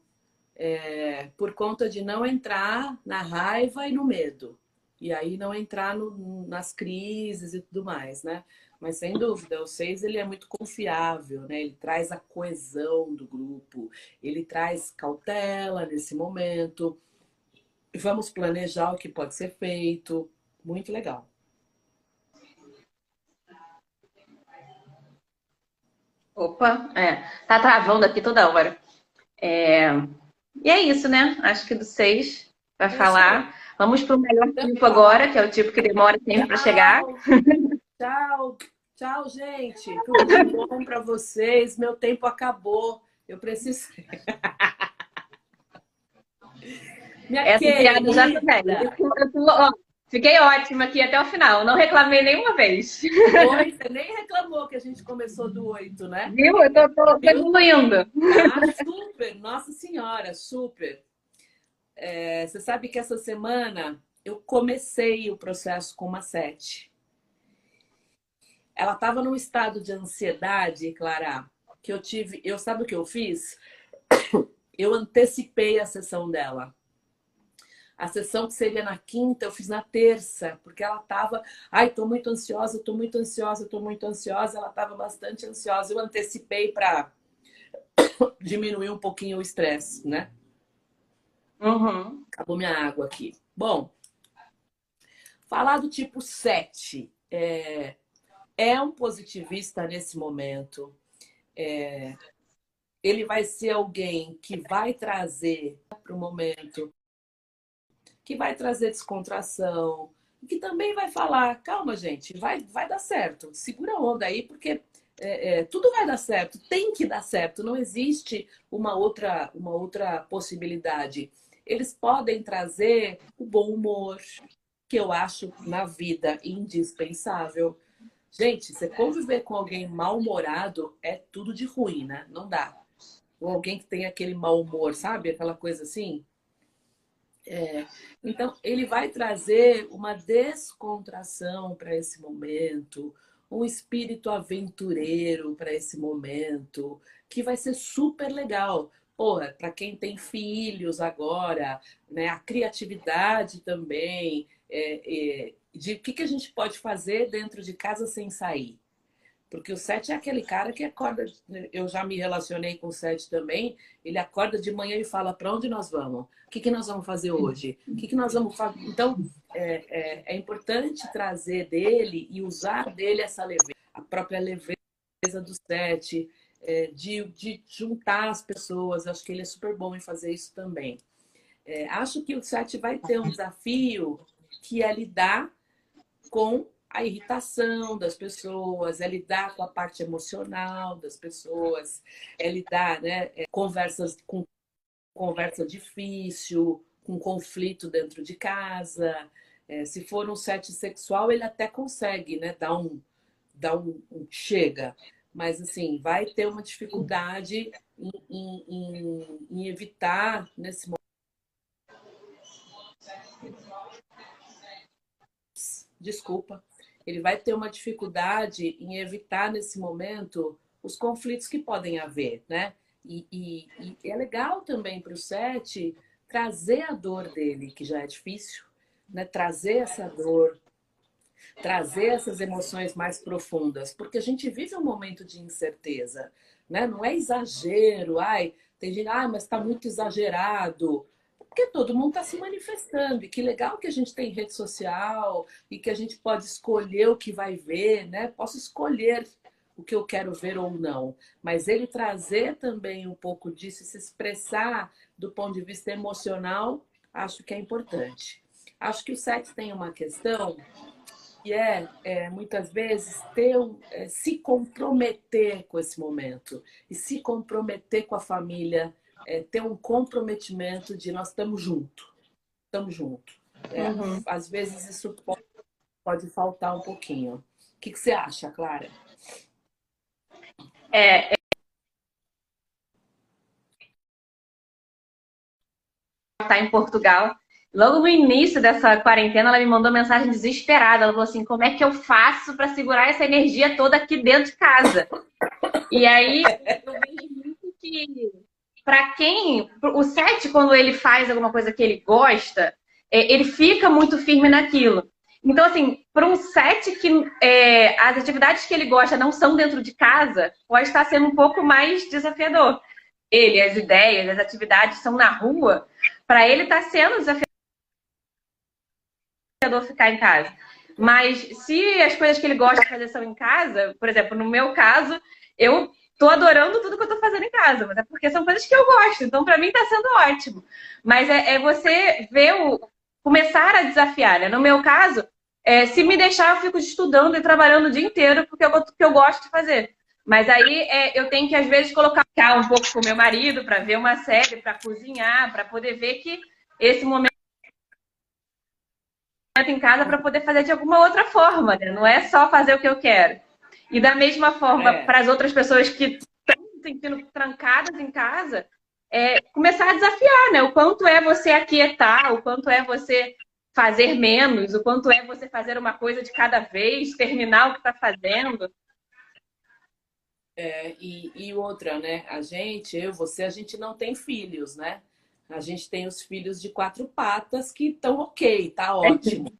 é, por conta de não entrar na raiva e no medo. E aí não entrar no, nas crises e tudo mais, né? Mas sem dúvida, o 6 ele é muito confiável, né? Ele traz a coesão do grupo, ele traz cautela nesse momento. Vamos planejar o que pode ser feito. Muito legal. Opa, é. Tá travando aqui toda hora. É... E é isso, né? Acho que do 6 vai falar. Vamos para o melhor tipo agora, que é o tipo que demora sempre para chegar. Tchau, tchau, gente. Tudo de bom para vocês. Meu tempo acabou. Eu preciso. [LAUGHS] Minha Essa piada já tô velha. Fiquei ótima aqui até o final. Não reclamei nenhuma vez. Oi, você nem reclamou que a gente começou do 8, né? Viu? Eu tô, tô, tô evoluindo. Ah, super. Nossa Senhora, super. É, você sabe que essa semana eu comecei o processo com uma 7. Ela estava num estado de ansiedade, Clara, que eu tive. Eu sabe o que eu fiz? [COUGHS] Eu antecipei a sessão dela. A sessão que seria na quinta, eu fiz na terça, porque ela estava, ai, tô muito ansiosa, tô muito ansiosa, tô muito ansiosa. Ela estava bastante ansiosa. Eu antecipei para [COUGHS] diminuir um pouquinho o estresse, né? Uhum. Acabou minha água aqui. Bom, falar do tipo 7 é, é um positivista nesse momento. É, ele vai ser alguém que vai trazer para o momento que vai trazer descontração, que também vai falar, calma, gente, vai, vai dar certo, segura a onda aí, porque é, é, tudo vai dar certo, tem que dar certo, não existe uma outra, uma outra possibilidade. Eles podem trazer o bom humor, que eu acho na vida indispensável. Gente, você conviver com alguém mal-humorado é tudo de ruim, né? Não dá. Ou alguém que tem aquele mau humor, sabe? Aquela coisa assim. É, então, ele vai trazer uma descontração para esse momento, um espírito aventureiro para esse momento, que vai ser super legal. Porra, para quem tem filhos agora, né, a criatividade também, é, é, de o que, que a gente pode fazer dentro de casa sem sair. Porque o Sete é aquele cara que acorda. Eu já me relacionei com o Sete também. Ele acorda de manhã e fala: para onde nós vamos? O que, que nós vamos fazer hoje? O que, que nós vamos fazer? Então, é, é, é importante trazer dele e usar dele essa leveza, a própria leveza do Sete, é, de, de juntar as pessoas. Acho que ele é super bom em fazer isso também. É, acho que o Sete vai ter um desafio que é lidar com a irritação das pessoas, é lidar com a parte emocional das pessoas, é lidar, né, é, conversas com conversa difícil, com conflito dentro de casa. É, se for um set sexual, ele até consegue, né, dar um, dar um, um chega, mas assim vai ter uma dificuldade em, em, em, em evitar nesse momento. Desculpa ele vai ter uma dificuldade em evitar nesse momento os conflitos que podem haver, né? E, e, e é legal também para o Sete trazer a dor dele, que já é difícil, né? Trazer essa dor, trazer essas emoções mais profundas, porque a gente vive um momento de incerteza, né? Não é exagero, ai, tem gente, ah, mas está muito exagerado porque todo mundo está se manifestando. E que legal que a gente tem rede social e que a gente pode escolher o que vai ver, né? Posso escolher o que eu quero ver ou não. Mas ele trazer também um pouco disso, se expressar do ponto de vista emocional, acho que é importante. Acho que o sexo tem uma questão que é, é muitas vezes ter é, se comprometer com esse momento e se comprometer com a família é, ter um comprometimento de nós estamos juntos. Estamos juntos. É, uhum. Às vezes isso pode, pode, faltar um pouquinho. O que, que você acha, Clara? É, está em Portugal. Logo no início dessa quarentena, ela me mandou mensagem desesperada. Ela falou assim: como é que eu faço para segurar essa energia toda aqui dentro de casa? E aí eu vejo que para quem o sete quando ele faz alguma coisa que ele gosta, é, ele fica muito firme naquilo. Então, assim, para um set que é, as atividades que ele gosta não são dentro de casa, pode estar sendo um pouco mais desafiador. Ele, as ideias, as atividades são na rua, para ele está sendo desafiador ficar em casa. Mas se as coisas que ele gosta de fazer são em casa, por exemplo, no meu caso, eu tô adorando tudo que eu tô fazendo em casa, mas é porque são coisas que eu gosto, então para mim tá sendo ótimo. Mas é, é, você ver o. começar a desafiar, né? No meu caso, é, se me deixar, eu fico estudando e trabalhando o dia inteiro porque eu, porque eu gosto de fazer. Mas aí é, eu tenho que, às vezes, colocar um pouco com meu marido para ver uma série, para cozinhar, para poder ver que esse momento em casa para poder fazer de alguma outra forma, né? Não é só fazer o que eu quero. E da mesma forma, é. para as outras pessoas que estão se sentindo trancadas em casa, é, começar a desafiar, né? O quanto é você aquietar, o quanto é você fazer menos, o quanto é você fazer uma coisa de cada vez, terminar o que está fazendo. É, e, e outra, né? A gente, eu, você, a gente não tem filhos, né? A gente tem os filhos de quatro patas que estão ok, tá [LAUGHS] ótimo.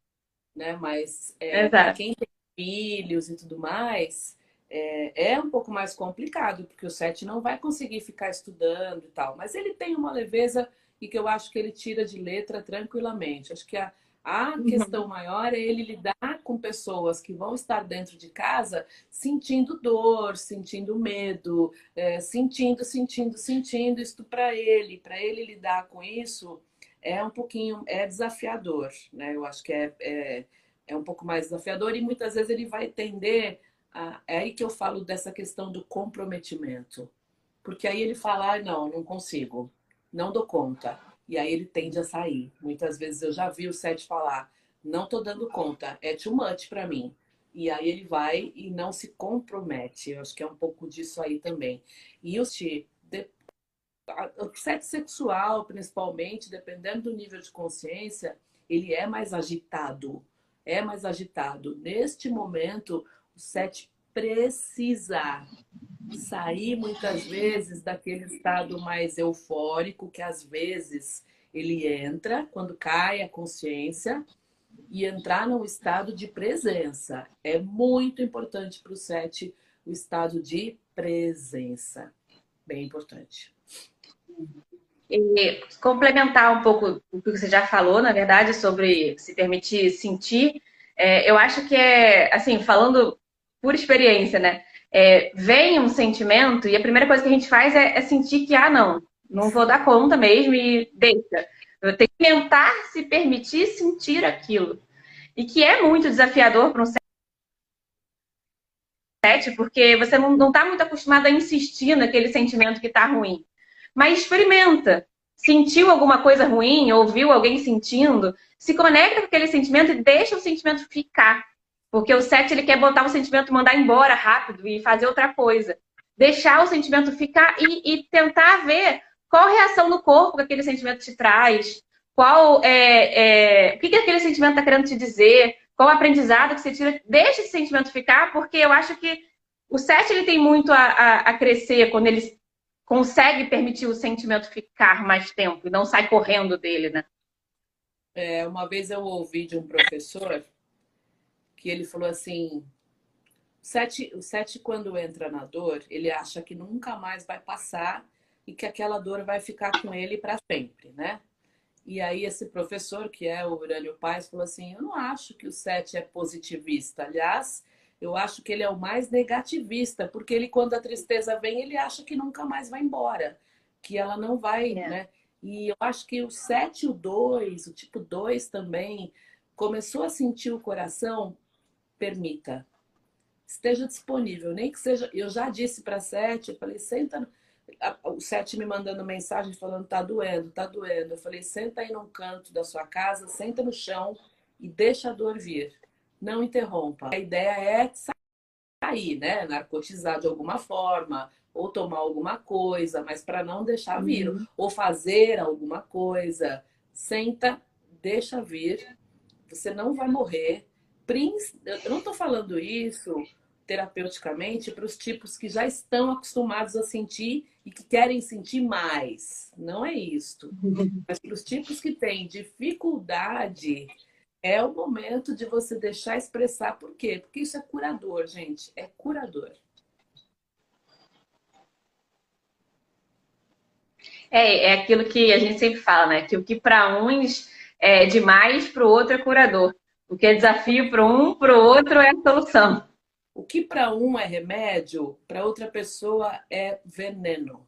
né? Mas é, para quem tem filhos e tudo mais, é, é, um pouco mais complicado, porque o sete não vai conseguir ficar estudando e tal. Mas ele tem uma leveza e que eu acho que ele tira de letra tranquilamente. Acho que a, a uhum. questão maior é ele lidar com pessoas que vão estar dentro de casa sentindo dor, sentindo medo, é, sentindo, sentindo, sentindo. Isso para ele, para ele lidar com isso é um pouquinho, é desafiador, né? Eu acho que é, é, é um pouco mais desafiador e muitas vezes ele vai tender a, é aí que eu falo dessa questão do comprometimento, porque aí ele fala, ah, não, não consigo, não dou conta e aí ele tende a sair. Muitas vezes eu já vi o Sete falar: não tô dando conta, é too much para mim. E aí ele vai e não se compromete. Eu acho que é um pouco disso aí também. E o de... o sete sexual, principalmente, dependendo do nível de consciência, ele é mais agitado. É mais agitado. Neste momento, o sete precisa sair muitas vezes daquele estado mais eufórico que às vezes ele entra quando cai a consciência e entrar num estado de presença. É muito importante para o sete o estado de presença. Bem importante. E complementar um pouco o que você já falou, na verdade, sobre se permitir sentir, é, eu acho que é, assim, falando por experiência, né? é, vem um sentimento e a primeira coisa que a gente faz é, é, sentir que, ah, não, não vou dar conta mesmo e deixa. Eu tenho que tentar se permitir sentir aquilo. E que é muito desafiador para um sete, porque você não está muito acostumado a insistir naquele sentimento que está ruim. Mas experimenta. Sentiu alguma coisa ruim, ouviu alguém sentindo, se conecta com aquele sentimento e deixa o sentimento ficar. Porque o 7 ele quer botar o sentimento, mandar embora rápido e fazer outra coisa. Deixar o sentimento ficar e, e tentar ver qual reação no corpo que aquele sentimento te traz, qual é, é o que, que aquele sentimento está querendo te dizer, qual aprendizado que você tira. Deixa esse sentimento ficar, porque eu acho que o 7 ele tem muito a, a, a crescer quando ele consegue permitir o sentimento ficar mais tempo e não sai correndo dele, né? É, uma vez eu ouvi de um professor que ele falou assim: o sete, o sete, quando entra na dor, ele acha que nunca mais vai passar e que aquela dor vai ficar com ele para sempre, né? E aí esse professor, que é o Urânio Paz, falou assim: eu não acho que o sete é positivista. Aliás, eu acho que ele é o mais negativista, porque ele, quando a tristeza vem, ele acha que nunca mais vai embora, que ela não vai, é. né? E eu acho que o 7 e o 2, o tipo 2 também, começou a sentir o coração permita. Esteja disponível, nem que seja. Eu já disse para a Sete, eu falei, senta. O Sete me mandando mensagem falando, tá doendo, tá doendo. Eu falei, senta aí num canto da sua casa, senta no chão e deixa a dor vir. Não interrompa. A ideia é sair, né? Narcotizar de alguma forma, ou tomar alguma coisa, mas para não deixar vir, uhum. ou fazer alguma coisa. Senta, deixa vir. Você não vai morrer eu não estou falando isso terapeuticamente para os tipos que já estão acostumados a sentir e que querem sentir mais. Não é isto. Mas para os tipos que têm dificuldade, é o momento de você deixar expressar. Por quê? Porque isso é curador, gente. É curador. É, é aquilo que a gente sempre fala, né? Que o que para uns é demais, para o outro é curador. O que é desafio para um, para o outro é a solução. O que para um é remédio, para outra pessoa é veneno.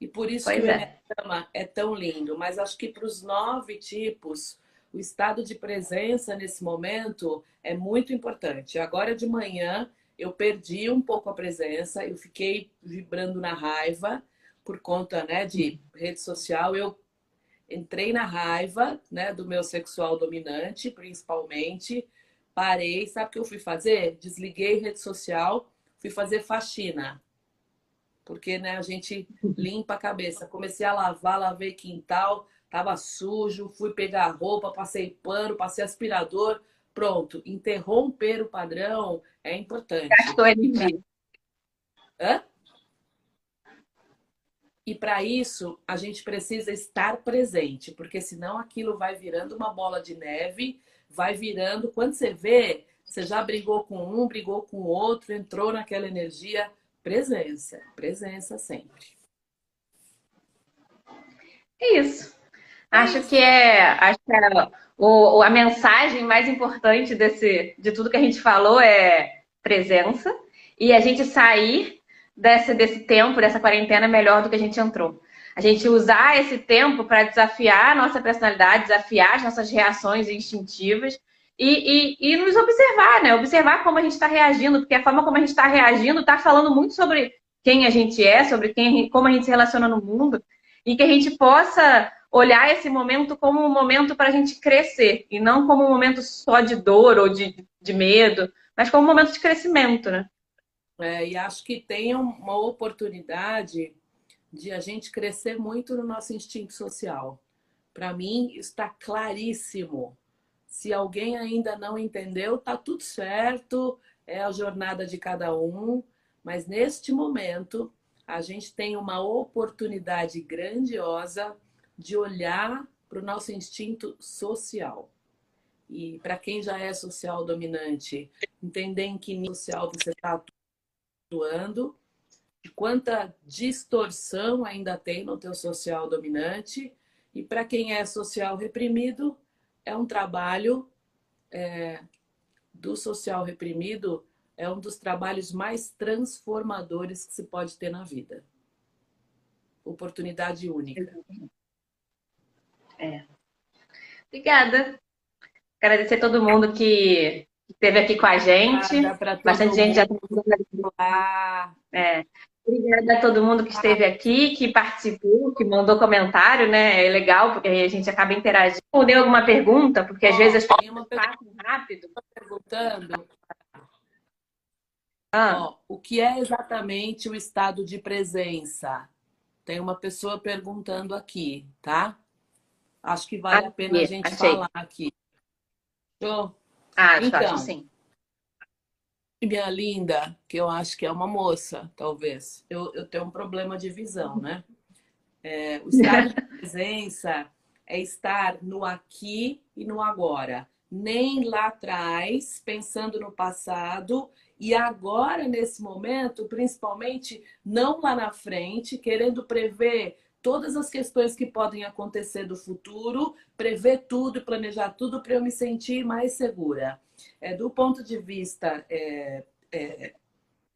E por isso pois que é. o é tão lindo. Mas acho que para os nove tipos, o estado de presença nesse momento é muito importante. Agora de manhã eu perdi um pouco a presença, eu fiquei vibrando na raiva por conta né, de rede social. Eu entrei na raiva né, do meu sexual dominante, principalmente. Parei, sabe o que eu fui fazer? Desliguei rede social, fui fazer faxina. Porque né, a gente [LAUGHS] limpa a cabeça. Comecei a lavar, lavei quintal, tava sujo, fui pegar roupa, passei pano, passei aspirador. Pronto, interromper o padrão é importante. Gastou energia. Hã? E para isso, a gente precisa estar presente, porque senão aquilo vai virando uma bola de neve, vai virando. Quando você vê, você já brigou com um, brigou com o outro, entrou naquela energia. Presença, presença sempre. É isso. Acho que é, acho que é o, a mensagem mais importante desse, de tudo que a gente falou é presença e a gente sair desse, desse tempo, dessa quarentena, melhor do que a gente entrou. A gente usar esse tempo para desafiar a nossa personalidade, desafiar as nossas reações instintivas e, e, e nos observar, né? Observar como a gente está reagindo, porque a forma como a gente está reagindo está falando muito sobre quem a gente é, sobre quem, como a gente se relaciona no mundo, e que a gente possa olhar esse momento como um momento para a gente crescer, e não como um momento só de dor ou de, de medo, mas como um momento de crescimento, né? É, e acho que tem uma oportunidade de a gente crescer muito no nosso instinto social. Para mim, está claríssimo. Se alguém ainda não entendeu, tá tudo certo, é a jornada de cada um, mas neste momento a gente tem uma oportunidade grandiosa de olhar para o nosso instinto social. E para quem já é social dominante, entender em que nível social você está atuando, quanta distorção ainda tem no teu social dominante. E para quem é social reprimido, é um trabalho é, do social reprimido, é um dos trabalhos mais transformadores que se pode ter na vida. Oportunidade única. É. Obrigada. Agradecer a todo mundo que esteve aqui com a gente. Bastante gente já está é. Obrigada a todo mundo que esteve aqui, que participou, que mandou comentário, né? É legal, porque a gente acaba interagindo. Respondeu alguma pergunta, porque às vezes as pessoas passam rápido. Perguntando ah. Ó, o que é exatamente o estado de presença? Tem uma pessoa perguntando aqui, tá? Acho que vale a pena a gente achei. falar aqui. Show? Ah, então, acho sim. Minha linda, que eu acho que é uma moça, talvez. Eu, eu tenho um problema de visão, né? É, o estado de [LAUGHS] presença é estar no aqui e no agora. Nem lá atrás, pensando no passado, e agora, nesse momento, principalmente, não lá na frente, querendo prever todas as questões que podem acontecer do futuro, prever tudo e planejar tudo para eu me sentir mais segura. É, do ponto de vista, é, é,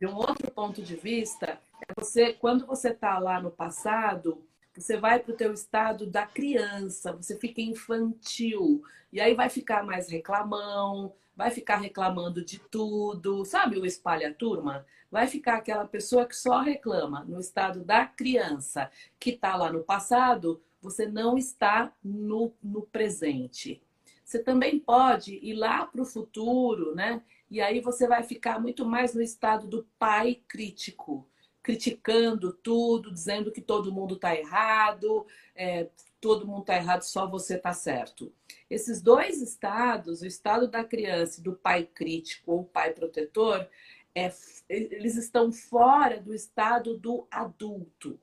de um outro ponto de vista, é você, quando você está lá no passado, você vai para o teu estado da criança, você fica infantil, e aí vai ficar mais reclamão, vai ficar reclamando de tudo, sabe o espalha-turma? vai ficar aquela pessoa que só reclama no estado da criança, que está lá no passado, você não está no, no presente. Você também pode ir lá para o futuro, né? E aí você vai ficar muito mais no estado do pai crítico, criticando tudo, dizendo que todo mundo está errado, é, todo mundo está errado, só você está certo. Esses dois estados, o estado da criança e do pai crítico ou pai protetor, é, eles estão fora do estado do adulto.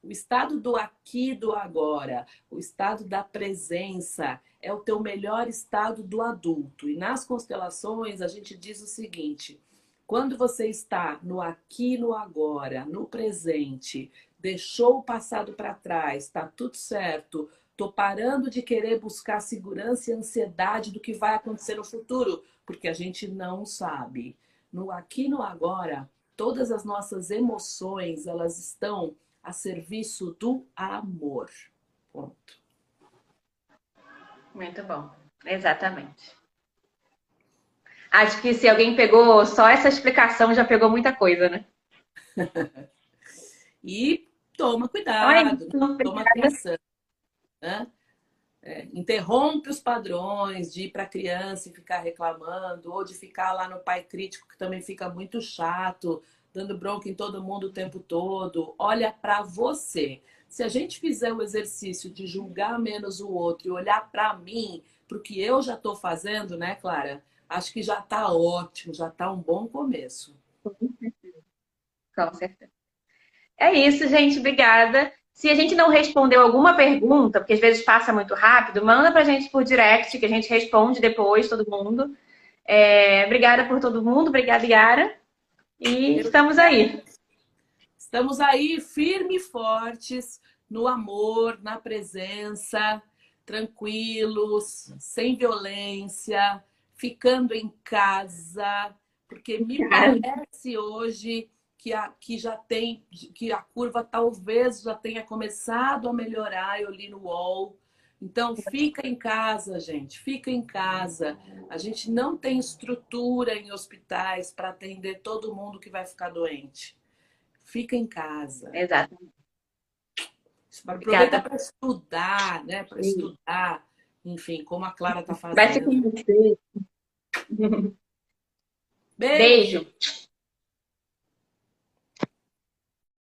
O estado do aqui, do agora, o estado da presença é o teu melhor estado do adulto. E nas constelações a gente diz o seguinte: quando você está no aqui, no agora, no presente, deixou o passado para trás, está tudo certo, tô parando de querer buscar segurança e ansiedade do que vai acontecer no futuro, porque a gente não sabe. No aqui, no agora, todas as nossas emoções, elas estão a serviço do amor. Ponto. Muito bom. Exatamente. Acho que se alguém pegou só essa explicação, já pegou muita coisa, né? [LAUGHS] e toma cuidado, toma atenção. Né? É, interrompe os padrões de ir para a criança e ficar reclamando, ou de ficar lá no pai crítico, que também fica muito chato, dando bronca em todo mundo o tempo todo. Olha para você. Se a gente fizer o exercício de julgar menos o outro e olhar para mim, para o que eu já estou fazendo, né, Clara? Acho que já está ótimo, já está um bom começo. Com certeza. Com certeza. É isso, gente. Obrigada. Se a gente não respondeu alguma pergunta, porque às vezes passa muito rápido, manda para a gente por direct, que a gente responde depois, todo mundo. É, obrigada por todo mundo. Obrigada, Yara. E estamos aí. Estamos aí firme e fortes no amor, na presença, tranquilos, sem violência, ficando em casa, porque me parece hoje que, a, que já tem, que a curva talvez já tenha começado a melhorar, eu li no UOL. Então, fica em casa, gente, fica em casa. A gente não tem estrutura em hospitais para atender todo mundo que vai ficar doente. Fica em casa. Exato. Aproveita para estudar, né? Para estudar, enfim, como a Clara está fazendo. Vai se conhecer. Beijo. Beijo.